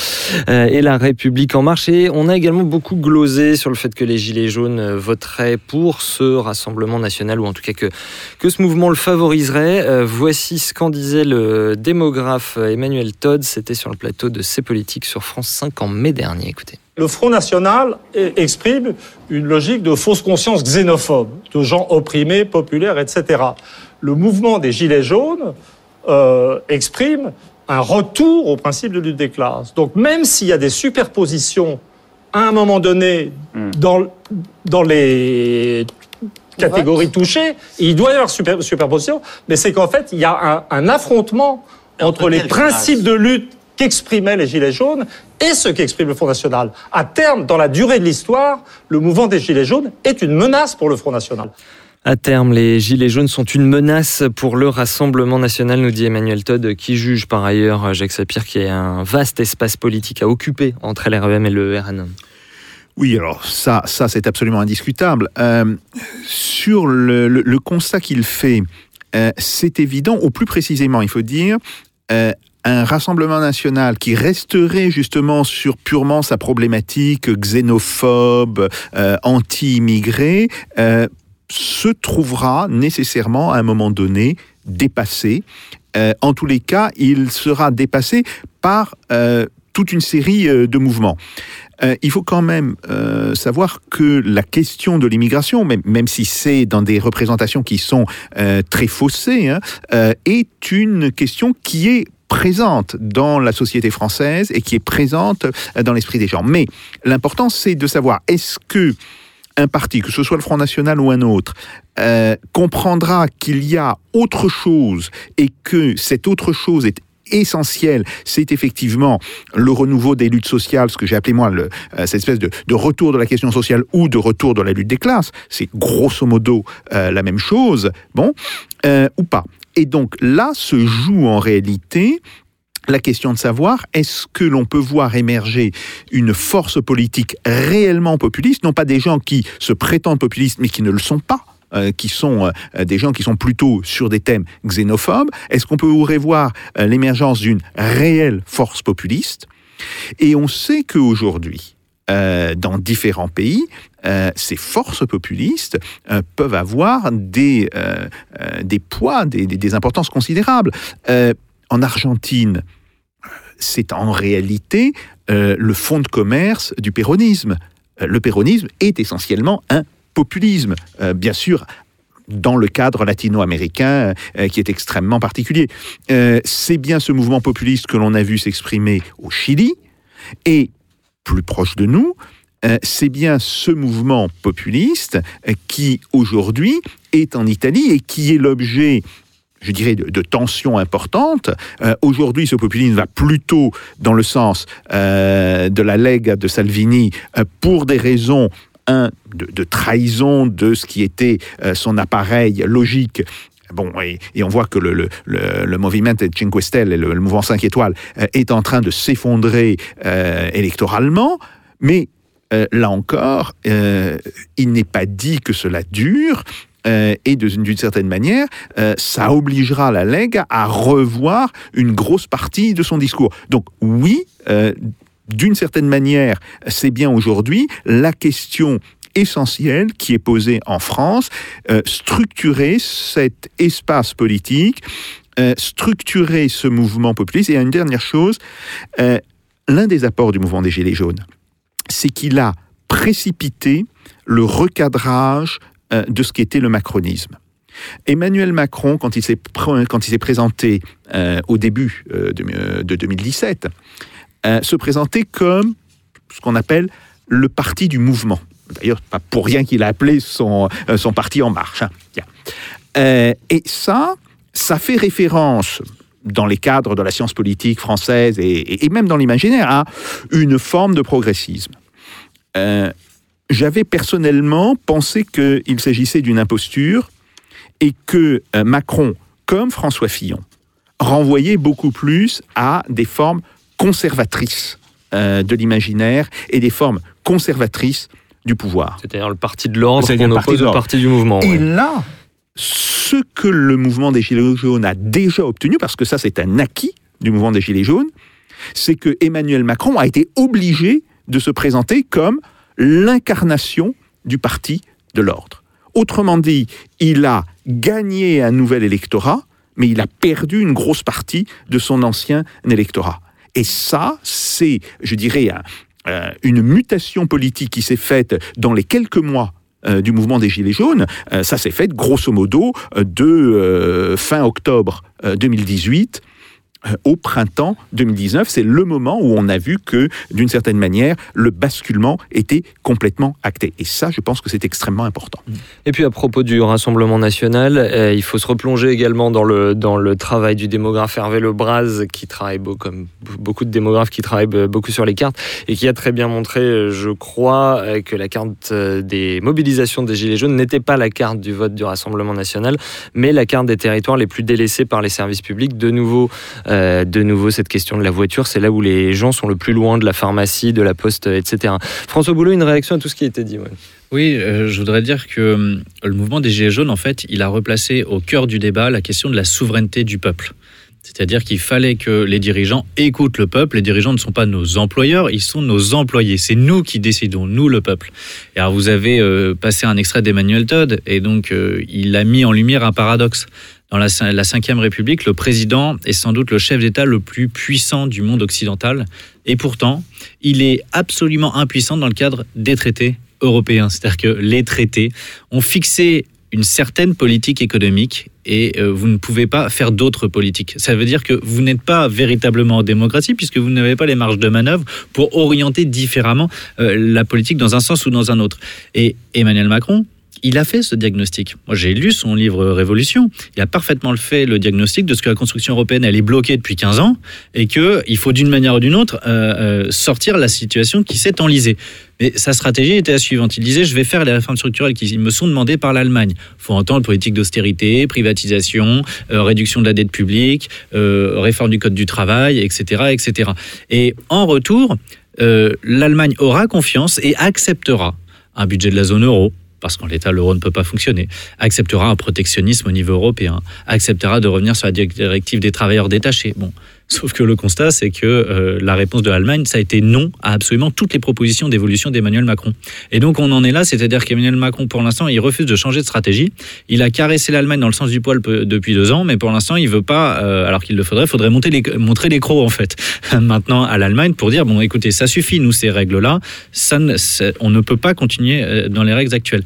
S7: et la République en marche. Et on a également beaucoup glosé sur le fait que les Gilets jaunes voteraient pour ce Rassemblement national, ou en tout cas que que ce mouvement le favoriserait. Euh, voici ce qu'en disait le démographe Emmanuel Todd. C'était sur le plateau de C'est Politique sur France 5 en mai dernier. Écoutez.
S11: Le Front National e- exprime une logique de fausse conscience xénophobe, de gens opprimés, populaires, etc. Le mouvement des Gilets jaunes euh, exprime un retour au principe de lutte des classes. Donc même s'il y a des superpositions à un moment donné dans, dans les catégories touchées, il doit y avoir super, superposition, mais c'est qu'en fait, il y a un, un affrontement entre les principes de lutte qu'exprimaient les Gilets jaunes et ce qu'exprime le Front National. À terme, dans la durée de l'histoire, le mouvement des Gilets jaunes est une menace pour le Front National.
S7: À terme, les Gilets jaunes sont une menace pour le Rassemblement national, nous dit Emmanuel Todd, qui juge par ailleurs Jacques Sapir qu'il y a un vaste espace politique à occuper entre LREM et le RN.
S3: Oui, alors ça, ça c'est absolument indiscutable. Euh, sur le, le- le constat qu'il fait, euh, c'est évident, au plus précisément, il faut dire, euh, un rassemblement national qui resterait justement sur purement sa problématique xénophobe, euh, anti-immigré, euh, se trouvera nécessairement à un moment donné dépassé. Euh, en tous les cas, il sera dépassé par toute une série de mouvements. Euh, il faut quand même euh, savoir que la question de l'immigration, même, même si c'est dans des représentations qui sont euh, très faussées, hein, est une question qui est présente dans la société française et qui est présente dans l'esprit des gens. Mais l'important, c'est de savoir est-ce que un parti, que ce soit le Front National ou un autre, comprendra qu'il y a autre chose et que cette autre chose est essentielle, c'est effectivement le renouveau des luttes sociales, ce que j'ai appelé moi euh, cette espèce de, retour de la question sociale ou de retour de la lutte des classes. C'est grosso modo euh, la même chose, bon, euh, ou pas. Et donc là se joue en réalité la question de savoir est-ce que l'on peut voir émerger une force politique réellement populiste, non pas des gens qui se prétendent populistes mais qui ne le sont pas qui sont euh, des gens qui sont plutôt sur des thèmes xénophobes Est-ce qu'on peut voir euh, l'émergence d'une réelle force populiste? Et on sait qu'aujourd'hui, euh, dans différents pays, euh, ces forces populistes euh, peuvent avoir des, euh, euh, des poids, des, des- importances considérables. Euh, en Argentine, c'est en réalité euh, le fonds de commerce du péronisme. Euh, le péronisme est essentiellement un populisme, euh, bien sûr dans le cadre latino-américain euh, qui est extrêmement particulier. Euh, c'est bien ce mouvement populiste que l'on a vu s'exprimer au Chili et plus proche de nous, c'est bien ce mouvement populiste qui aujourd'hui est en Italie et qui est l'objet je dirais, de, tensions importantes. Aujourd'hui, ce populisme va plutôt dans le sens de la Lega de Salvini pour des raisons de, trahison de ce qui était euh, son appareil logique. Bon, et, on voit que le, le, le, Movimento Cinque le, mouvement 5 étoiles, euh, est en train de s'effondrer euh, électoralement, mais là encore, il n'est pas dit que cela dure. et d'une certaine manière, ça obligera la Lega à revoir une grosse partie de son discours. Donc oui, d'une certaine manière, c'est bien aujourd'hui la question essentielle qui est posée en France, euh, structurer cet espace politique, euh, structurer ce mouvement populiste. Et une dernière chose, euh, l'un des apports du mouvement des Gilets jaunes, c'est qu'il a précipité le recadrage de ce qu'était le macronisme. Emmanuel Macron, quand il s'est présenté au début de 2017, euh, se présentait comme ce qu'on appelle le parti du mouvement. D'ailleurs, pas pour rien qu'il a appelé son, euh, son parti En Marche. hein. Euh, et ça, ça fait référence dans les cadres de la science politique française et, même dans l'imaginaire, à une forme de progressisme. J'avais personnellement pensé qu'il s'agissait d'une imposture et que Macron, comme François Fillon, renvoyait beaucoup plus à des formes conservatrices euh, de l'imaginaire et des formes conservatrices du pouvoir.
S7: C'est-à-dire le parti de l'ordre qu'on
S3: le parti
S7: oppose au parti du mouvement.
S3: Et
S7: ouais.
S3: là, ce que le mouvement des Gilets jaunes a déjà obtenu, parce que ça c'est un acquis du mouvement des Gilets jaunes, c'est que Emmanuel Macron a été obligé de se présenter comme l'incarnation du parti de l'ordre. Autrement dit, il a gagné un nouvel électorat, mais il a perdu une grosse partie de son ancien électorat. Et ça, c'est, je dirais, euh, une mutation politique qui s'est faite dans les quelques mois euh, du mouvement des Gilets jaunes. Euh, ça s'est fait grosso modo de fin octobre euh, 2018 euh, au printemps 2019. C'est le moment où on a vu que, d'une certaine manière, le basculement était complètement acté. Et ça, je pense que c'est extrêmement important.
S7: Et puis à propos du Rassemblement national, euh, il faut se replonger également dans le, dans le travail du démographe Hervé Lebras, qui travaille beau- comme beaucoup de démographes qui travaillent be- beaucoup sur les cartes, et qui a très bien montré, euh, je crois, euh, que la carte des mobilisations des Gilets jaunes n'était pas la carte du vote du Rassemblement national, mais la carte des territoires les plus délaissés par les services publics. De nouveau, de nouveau cette question de la voiture, c'est là où les gens sont le plus loin de la pharmacie, de la poste, euh, etc. François Boulot, une réaction à tout ce qui a été dit.
S10: Oui, euh, je voudrais dire que euh, le mouvement des Gilets jaunes, en fait, il a replacé au cœur du débat la question de la souveraineté du peuple. C'est-à-dire qu'il fallait que les dirigeants écoutent le peuple. Les dirigeants ne sont pas nos employeurs, ils sont nos employés. C'est nous qui décidons, nous le peuple. Et alors vous avez euh, passé un extrait d'Emmanuel Todd, et donc euh, il a mis en lumière un paradoxe. Dans la, la Cinquième République, le président est sans doute le chef d'État le plus puissant du monde occidental, et pourtant, il est absolument impuissant dans le cadre des traités européens. C'est-à-dire que les traités ont fixé une certaine politique économique et euh, vous ne pouvez pas faire d'autres politiques. Ça veut dire que vous n'êtes pas véritablement en démocratie puisque vous n'avez pas les marges de manœuvre pour orienter différemment euh, la politique dans un sens ou dans un autre. Et Emmanuel Macron, il a fait ce diagnostic. Moi, j'ai lu son livre Révolution. Il a parfaitement fait le diagnostic de ce que la construction européenne, elle est bloquée depuis 15 ans et qu'il faut d'une manière ou d'une autre euh, euh, sortir la situation qui s'est enlisée. Mais sa stratégie était la suivante. Il disait, je vais faire les réformes structurelles qui me sont demandées par l'Allemagne. Il faut entendre politique d'austérité, privatisation, euh, réduction de la dette publique, réforme du code du travail, etc. etc. Et en retour, l'Allemagne aura confiance et acceptera un budget de la zone euro, parce qu'en l'état, l'euro ne peut pas fonctionner, acceptera un protectionnisme au niveau européen, acceptera de revenir sur la directive des travailleurs détachés. Bon, sauf que le constat, c'est que euh, la réponse de l'Allemagne, ça a été non à absolument toutes les propositions d'évolution d'Emmanuel Macron. Et donc, on en est là, c'est-à-dire qu'Emmanuel Macron, pour l'instant, il refuse de changer de stratégie. Il a caressé l'Allemagne dans le sens du poil depuis deux ans, mais pour l'instant, il veut pas, euh, alors qu'il le faudrait, faudrait les, montrer les crocs, en fait, [LAUGHS] maintenant à l'Allemagne pour dire, bon, écoutez, ça suffit, nous, ces règles-là, ça on ne peut pas continuer euh, dans les règles actuelles.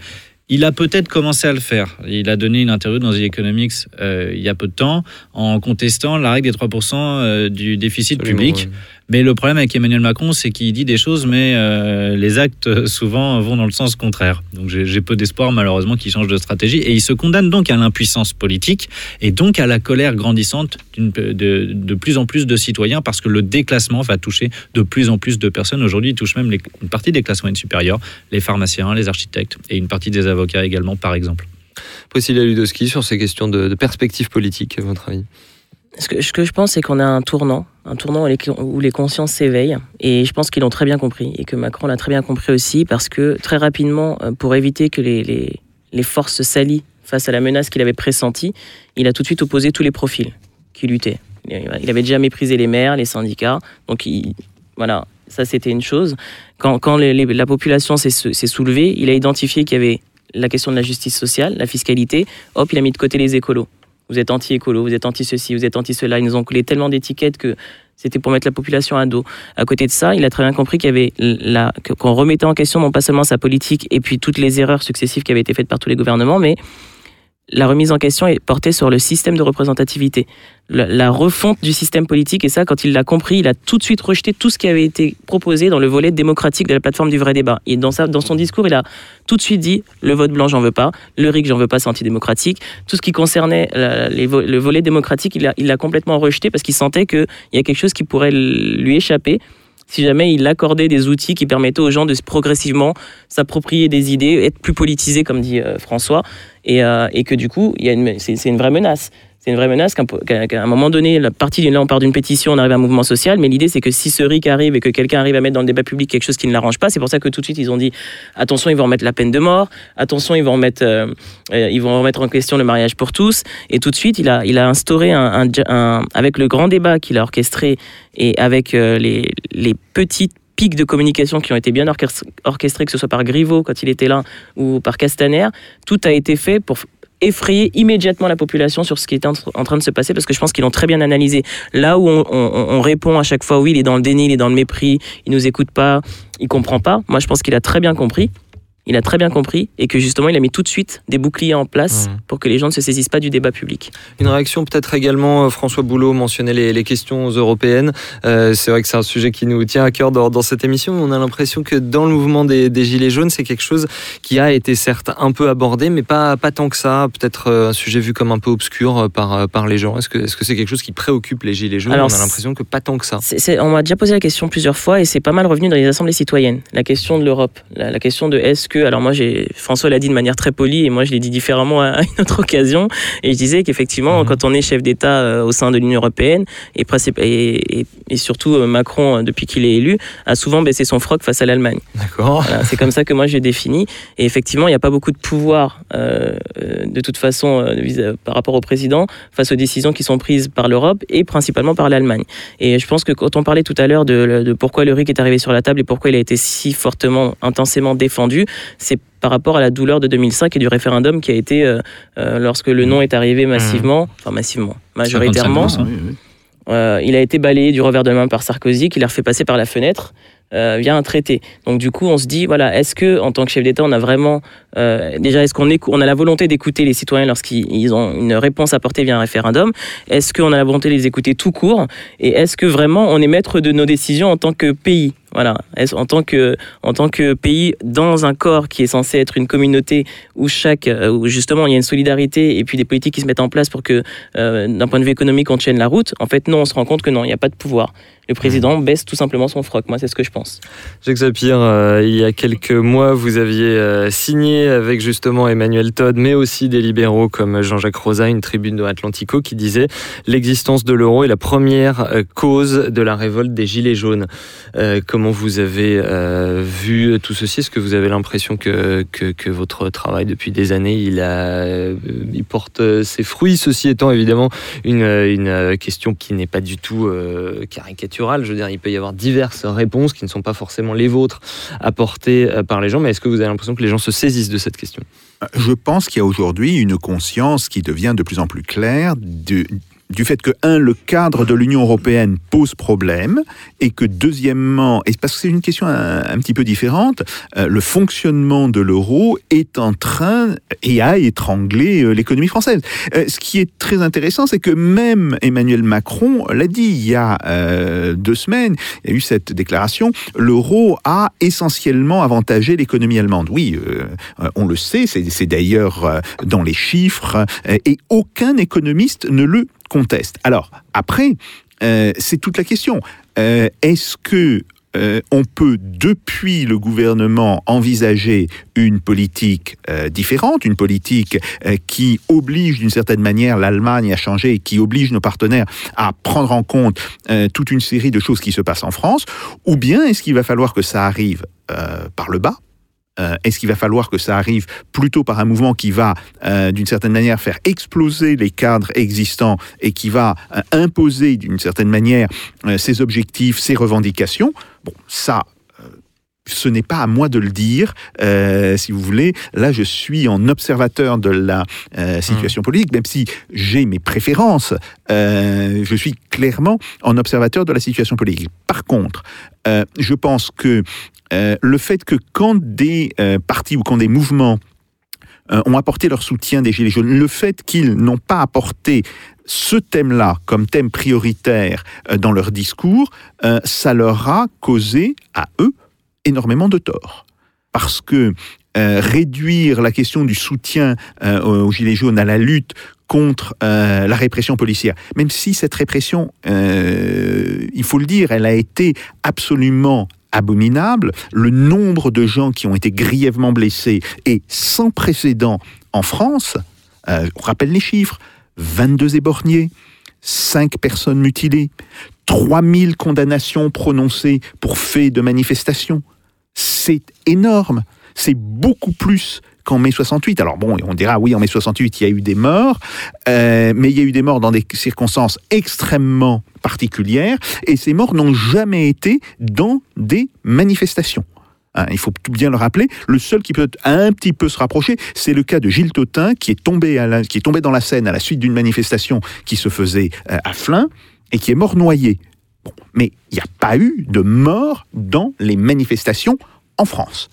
S10: Il a peut-être commencé à le faire. Il a donné une interview dans The Economics euh, il y a peu de temps en contestant la règle des 3% euh, du déficit
S7: Absolument,
S10: public.
S7: ouais.
S10: Mais le problème avec Emmanuel Macron, c'est qu'il dit des choses, mais euh, les actes euh, souvent vont dans le sens contraire. Donc j'ai peu d'espoir malheureusement qu'il change de stratégie. Et il se condamne donc à l'impuissance politique et donc à la colère grandissante de, de plus en plus de citoyens parce que le déclassement va toucher de plus en plus de personnes. Aujourd'hui, il touche même une partie des classes moyennes supérieures, les pharmaciens, les architectes et une partie des avocats également, par exemple.
S7: Priscilla Ludowski, sur ces questions de, de perspective politique, à votre avis?
S8: Ce que, je pense, c'est qu'on a un tournant, un tournant où les, consciences s'éveillent. Et je pense qu'ils l'ont très bien compris. Et que Macron l'a très bien compris aussi, parce que très rapidement, euh, pour éviter que les, les, forces s'allient face à la menace qu'il avait pressentie, il a tout de suite opposé tous les profils qui luttaient. Il avait déjà méprisé les maires, les syndicats. Donc, il- voilà, ça c'était une chose. Quand, la population s'est soulevée, il a identifié qu'il y avait la question de la justice sociale, la fiscalité. Hop, il a mis de côté les écolos. Vous êtes anti-écolo, vous êtes anti-ceci, vous êtes anti-cela. Ils nous ont collé tellement d'étiquettes que c'était pour mettre la population à dos. À côté de ça, il a très bien compris qu'il y avait la, qu'on remettait en question non pas seulement sa politique et puis toutes les erreurs successives qui avaient été faites par tous les gouvernements, mais la remise en question est portée sur le système de représentativité, la, refonte du système politique. Et ça, quand il l'a compris, il a tout de suite rejeté tout ce qui avait été proposé dans le volet démocratique de la plateforme du vrai débat. Et dans, dans son discours, il a tout de suite dit le vote blanc, j'en veux pas, le RIC, j'en veux pas, c'est antidémocratique. Tout ce qui concernait le volet démocratique, il l'a complètement rejeté parce qu'il sentait qu'il y a quelque chose qui pourrait lui échapper si jamais il accordait des outils qui permettaient aux gens de progressivement s'approprier des idées, être plus politisés, comme dit euh, François, et, euh, et que du coup, c'est une vraie menace. C'est une vraie menace qu'à un moment donné, la partie, là on part d'une pétition, on arrive à un mouvement social, mais l'idée c'est que si ce RIC arrive et que quelqu'un arrive à mettre dans le débat public quelque chose qui ne l'arrange pas, c'est pour ça que tout de suite ils ont dit attention, ils vont remettre la peine de mort, attention, ils vont remettre, euh, euh, ils vont remettre en question le mariage pour tous, et tout de suite il a, instauré un, avec le grand débat qu'il a orchestré et avec les, les petites de communication qui ont été bien orchestrés, que ce soit par Griveaux quand il était là ou par Castaner, tout a été fait pour effrayer immédiatement la population sur ce qui était en, train de se passer parce que je pense qu'ils l'ont très bien analysé. Là où on répond à chaque fois oui, il est dans le déni, il est dans le mépris, il nous écoute pas, il comprend pas. Moi, je pense qu'il a très bien compris. Il a très bien compris et que justement, il a mis tout de suite des boucliers en place
S7: Mmh.
S8: pour que les gens ne se saisissent pas du débat public.
S7: Une réaction peut-être également, euh, François Boulot mentionnait les, les questions européennes. Euh, c'est vrai que c'est un sujet qui nous tient à cœur dans, dans cette émission. On a l'impression que dans le mouvement des, des Gilets jaunes, c'est quelque chose qui a été certes un peu abordé, mais pas, pas tant que ça. Peut-être euh, un sujet vu comme un peu obscur par, par les gens. Est-ce que est-ce que c'est quelque chose qui préoccupe les Gilets jaunes
S8: Alors,
S7: On a l'impression que pas tant que ça.
S8: C'est- c'est- on m'a déjà posé la question plusieurs fois et c'est pas mal revenu dans les assemblées citoyennes. La question de l'Europe, la, la question de est-ce que, alors moi j'ai, François l'a dit de manière très polie et moi je l'ai dit différemment à, une autre occasion et je disais qu'effectivement
S7: Mhm.
S8: quand on est chef d'État euh, au sein de l'Union européenne et, et, surtout euh, Macron euh, depuis qu'il est élu a souvent baissé son froc face à l'Allemagne.
S7: D'accord.
S8: Voilà, c'est comme ça que moi j'ai défini. Et effectivement, il n'y a pas beaucoup de pouvoir euh, de toute façon euh, par rapport au président face aux décisions qui sont prises par l'Europe et principalement par l'Allemagne. Et je pense que quand on parlait tout à l'heure de, de pourquoi le RIC est arrivé sur la table et pourquoi il a été si fortement, intensément défendu, c'est par rapport à la douleur de 2005 et du référendum qui a été, euh, euh, lorsque le non est arrivé massivement, enfin massivement, majoritairement,
S10: 55%.
S8: euh, il a été balayé du revers de main par Sarkozy, qui l'a refait passer par la fenêtre euh, via un traité. Donc du coup, on se dit, voilà, est-ce que en tant que chef d'État, on a vraiment, euh, déjà, est-ce qu'on on a la volonté d'écouter les citoyens lorsqu'ils ils ont une réponse apportée via un référendum? Est-ce qu'on a la volonté de les écouter tout court? Et est-ce que vraiment on est maître de nos décisions en tant que pays? Voilà, en tant que en tant que pays dans un corps qui est censé être une communauté où chaque euh, où justement il y a une solidarité et puis des politiques qui se mettent en place pour que euh, d'un point de vue économique on tienne la route. En fait, non, on se rend compte que non, il n'y a pas de pouvoir. Le président baisse tout simplement son froc. Moi, c'est ce que je pense.
S7: Jacques Sapir, euh, il y a quelques mois, vous aviez euh, signé avec justement Emmanuel Todd, mais aussi des libéraux comme Jean-Jacques Rosa, une tribune de Atlantico qui disait l'existence de l'euro est la première cause de la révolte des Gilets jaunes. Comment vous avez euh, vu tout ceci? Est-ce que vous avez l'impression que, que, votre travail depuis des années, il, euh, porte ses fruits? Ceci étant évidemment une, une question qui n'est pas du tout euh, caricaturale. Je veux dire, il peut y avoir diverses réponses qui ne sont pas forcément les vôtres apportées euh, par les gens, mais est-ce que vous avez l'impression que les gens se saisissent de cette question?
S3: Je pense qu'il y a aujourd'hui une conscience qui devient de plus en plus claire du, du fait que, un, le cadre de l'Union européenne pose problème, et que, deuxièmement, et parce que c'est une question un, petit peu différente, euh, le fonctionnement de l'euro est en train et a étranglé euh, l'économie française. Euh, ce qui est très intéressant, c'est que même Emmanuel Macron l'a dit il y a deux semaines, il y a eu cette déclaration, l'euro a essentiellement avantagé l'économie allemande. Oui, on le sait, c'est d'ailleurs dans les chiffres, et aucun économiste ne le conteste. Alors, après, euh, c'est toute la question. Euh, Est-ce que euh, on peut, depuis le gouvernement, envisager une politique différente, une politique qui oblige d'une certaine manière l'Allemagne à changer, qui oblige nos partenaires à prendre en compte toute une série de choses qui se passent en France, ou bien est-ce qu'il va falloir que ça arrive par le bas? Euh, Est-ce qu'il va falloir que ça arrive plutôt par un mouvement qui va, euh, d'une certaine manière, faire exploser les cadres existants et qui va euh, imposer, d'une certaine manière, ses objectifs, ses revendications? Bon, ça, ce n'est pas à moi de le dire, euh, si vous voulez. Là, je suis en observateur de la euh, situation politique, même si j'ai mes préférences. euh, je suis clairement en observateur de la situation politique. Par contre, je pense que euh, le fait que quand des euh, partis ou quand des mouvements euh, ont apporté leur soutien des Gilets jaunes. Le fait qu'ils n'ont pas apporté ce thème-là comme thème prioritaire dans leur discours, ça leur a causé à eux énormément de tort. Parce que réduire la question du soutien aux Gilets jaunes à la lutte contre la répression policière, même si cette répression, il faut le dire, elle a été absolument abominable, le nombre de gens qui ont été grièvement blessés est sans précédent en France, euh, on rappelle les chiffres, 22 éborgnés, 5 personnes mutilées, 3000 condamnations prononcées pour faits de manifestation. C'est énorme. C'est beaucoup plus qu'en mai 68. Alors bon, on dira oui, en mai 68, il y a eu des morts, euh, mais il y a eu des morts dans des circonstances extrêmement particulières, et ces morts n'ont jamais été dans des manifestations. Hein, il faut bien le rappeler. Le seul qui peut un petit peu se rapprocher, c'est le cas de Gilles Totin, qui est tombé, dans la Seine à la suite d'une manifestation qui se faisait euh, à Flins et qui est mort noyé. Mais il n'y a pas eu de mort dans les manifestations en France.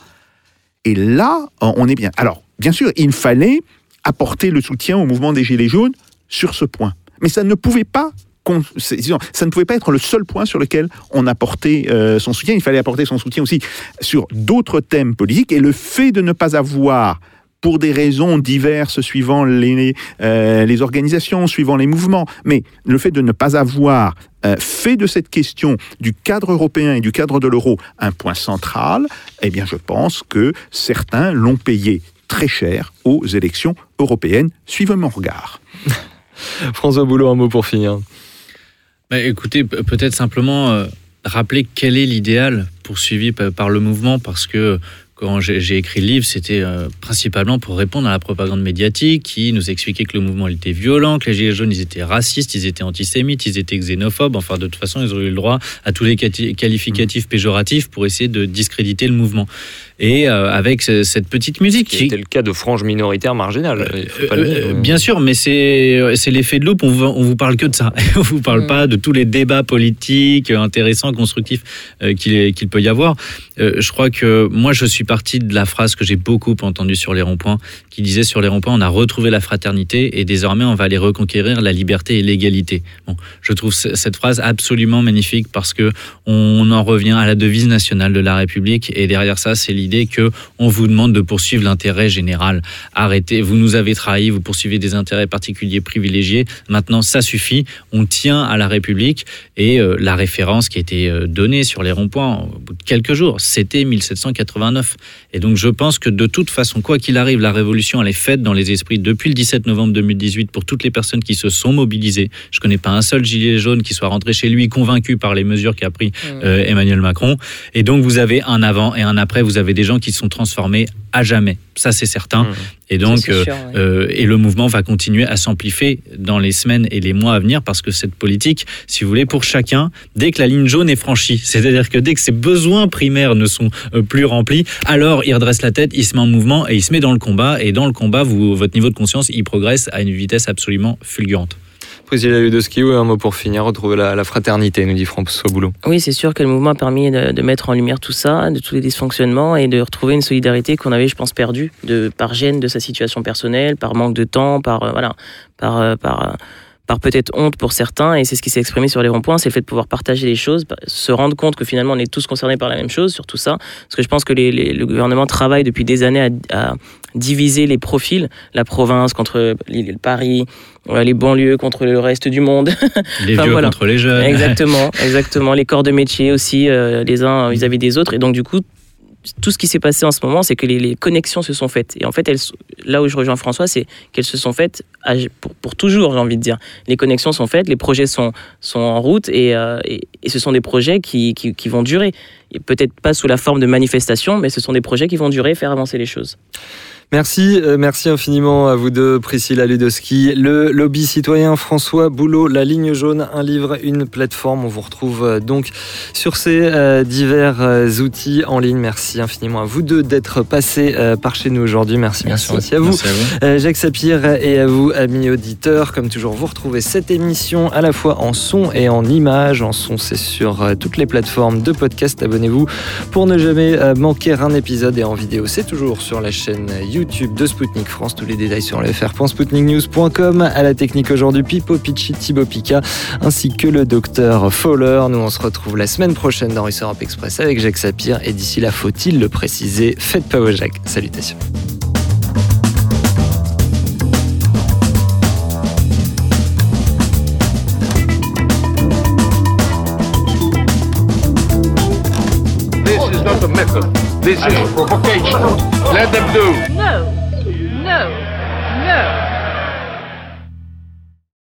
S3: Et là, on est bien. Alors, bien sûr, il fallait apporter le soutien au mouvement des Gilets jaunes sur ce point. Mais ça ne pouvait pas con- c'est- disons, ça ne pouvait pas être le seul point sur lequel on apportait euh, son soutien. Il fallait apporter son soutien aussi sur d'autres thèmes politiques. Et le fait de ne pas avoir, pour des raisons diverses suivant les, euh, les organisations, suivant les mouvements, mais le fait de ne pas avoir euh, fait de cette question du cadre européen et du cadre de l'euro un point central, eh bien je pense que certains l'ont payé très cher aux élections européennes. Suivez mon regard. [LAUGHS]
S7: François Boulot, un mot pour finir.
S10: Bah, écoutez, pe- peut-être simplement euh, rappeler quel est l'idéal poursuivi pa- par le mouvement, parce que quand j'ai écrit le livre, c'était euh, principalement pour répondre à la propagande médiatique qui nous expliquait que le mouvement était violent, que les Gilets jaunes ils étaient racistes, ils étaient antisémites, ils étaient xénophobes. Enfin, de toute façon, ils ont eu le droit à tous les qualificatifs péjoratifs pour essayer de discréditer le mouvement. Et euh, avec ce- cette petite musique
S7: Qui était le cas de franges minoritaires marginales. le
S10: euh,
S7: nier.
S10: bien sûr, mais c'est c'est l'effet de loupe. On vous, on vous parle que de ça. [LAUGHS] on vous parle
S7: Mm.
S10: pas de tous les débats politiques euh, intéressants, constructifs euh, qu'il qu'il peut y avoir. Euh, je crois que moi, je suis parti de la phrase que j'ai beaucoup entendue sur les ronds-points, qui disait sur les ronds-points, on a retrouvé la fraternité et désormais on va aller reconquérir la liberté et l'égalité. Bon, je trouve ce- cette phrase absolument magnifique parce que on en revient à la devise nationale de la République et derrière ça, c'est l'idée que on vous demande de poursuivre l'intérêt général. Arrêtez, vous nous avez trahis, vous poursuivez des intérêts particuliers privilégiés. Maintenant, ça suffit. On tient à la République et euh, la référence qui a été euh, donnée sur les ronds-points au bout de quelques jours, c'était 1789. Et donc, je pense que de toute façon, quoi qu'il arrive, la révolution, elle est faite dans les esprits depuis le 17 novembre 2018 pour toutes les personnes qui se sont mobilisées. Je connais pas un seul gilet jaune qui soit rentré chez lui convaincu par les mesures qu'a pris euh, Emmanuel Macron. Et donc, vous avez un avant et un après. Vous avez des gens qui se sont transformés à jamais. Ça, c'est certain.
S7: Mmh.
S10: Et donc, euh,
S8: sûr, ouais.
S10: euh, et le mouvement va continuer à s'amplifier dans les semaines et les mois à venir parce que cette politique, si vous voulez, pour chacun, dès que la ligne jaune est franchie, c'est-à-dire que dès que ses besoins primaires ne sont euh, plus remplis, alors il redresse la tête, il se met en mouvement et il se met dans le combat. Et dans le combat, vous, votre niveau de conscience, il progresse à une vitesse absolument fulgurante.
S7: Priscilla Ludowski, oui, un mot pour finir. Retrouver la, fraternité, nous dit François Boulot.
S8: Oui, c'est sûr que le mouvement a permis de, de mettre en lumière tout ça, de tous les dysfonctionnements et de retrouver une solidarité qu'on avait, je pense, perdue de, par gêne de sa situation personnelle, par manque de temps, par, euh, voilà, par, euh, par, euh, par peut-être honte pour certains. Et c'est ce qui s'est exprimé sur les ronds-points, c'est le fait de pouvoir partager les choses, se rendre compte que finalement on est tous concernés par la même chose sur tout ça. Parce que je pense que les- les- le gouvernement travaille depuis des années à, à diviser les profils, la province contre l'île- Paris, les banlieues contre le reste du monde. [LAUGHS]
S10: Les
S8: Enfin,
S10: vieux
S8: voilà.
S10: contre les jeunes.
S8: Exactement, [LAUGHS] exactement. Les corps de métier aussi, euh, les uns vis-à-vis des autres. Et donc, du coup, tout ce qui s'est passé en ce moment, c'est que les, connexions se sont faites. Et en fait, là où je rejoins François, c'est qu'elles se sont faites pour, toujours, j'ai envie de dire. Les connexions sont faites, les projets sont, sont en route et, euh, ce sont des projets qui, qui, qui vont durer. Peut-être pas sous la forme de manifestations, mais ce sont des projets qui vont durer faire avancer les choses.
S7: Merci, euh, merci infiniment à vous deux, Priscilla Ludowski, le lobby citoyen François Boulot, La Ligne Jaune, un livre, une plateforme. On vous retrouve euh, donc sur ces euh, divers outils en ligne. Merci infiniment à vous deux d'être passés par chez nous aujourd'hui. Merci, merci, aussi à vous.
S10: Merci à vous.
S7: Jacques Sapir et à vous, amis auditeurs. Comme toujours, vous retrouvez cette émission à la fois en son et en image. En son, c'est sur toutes les plateformes de podcast. Abonnez-vous pour ne jamais manquer un épisode. Et en vidéo, c'est toujours sur la chaîne YouTube YouTube de Spoutnik France. Tous les détails sur le fr.spoutniknews.com. À la technique aujourd'hui, Pipo Pichi, Thibaut Pika, ainsi que le docteur Fowler. Nous, on se retrouve la semaine prochaine dans Russe Europe Express avec Jacques Sapir. Et d'ici là, faut-il le préciser, faites pas au Jacques. Salutations.
S1: Let them do. No.
S6: No.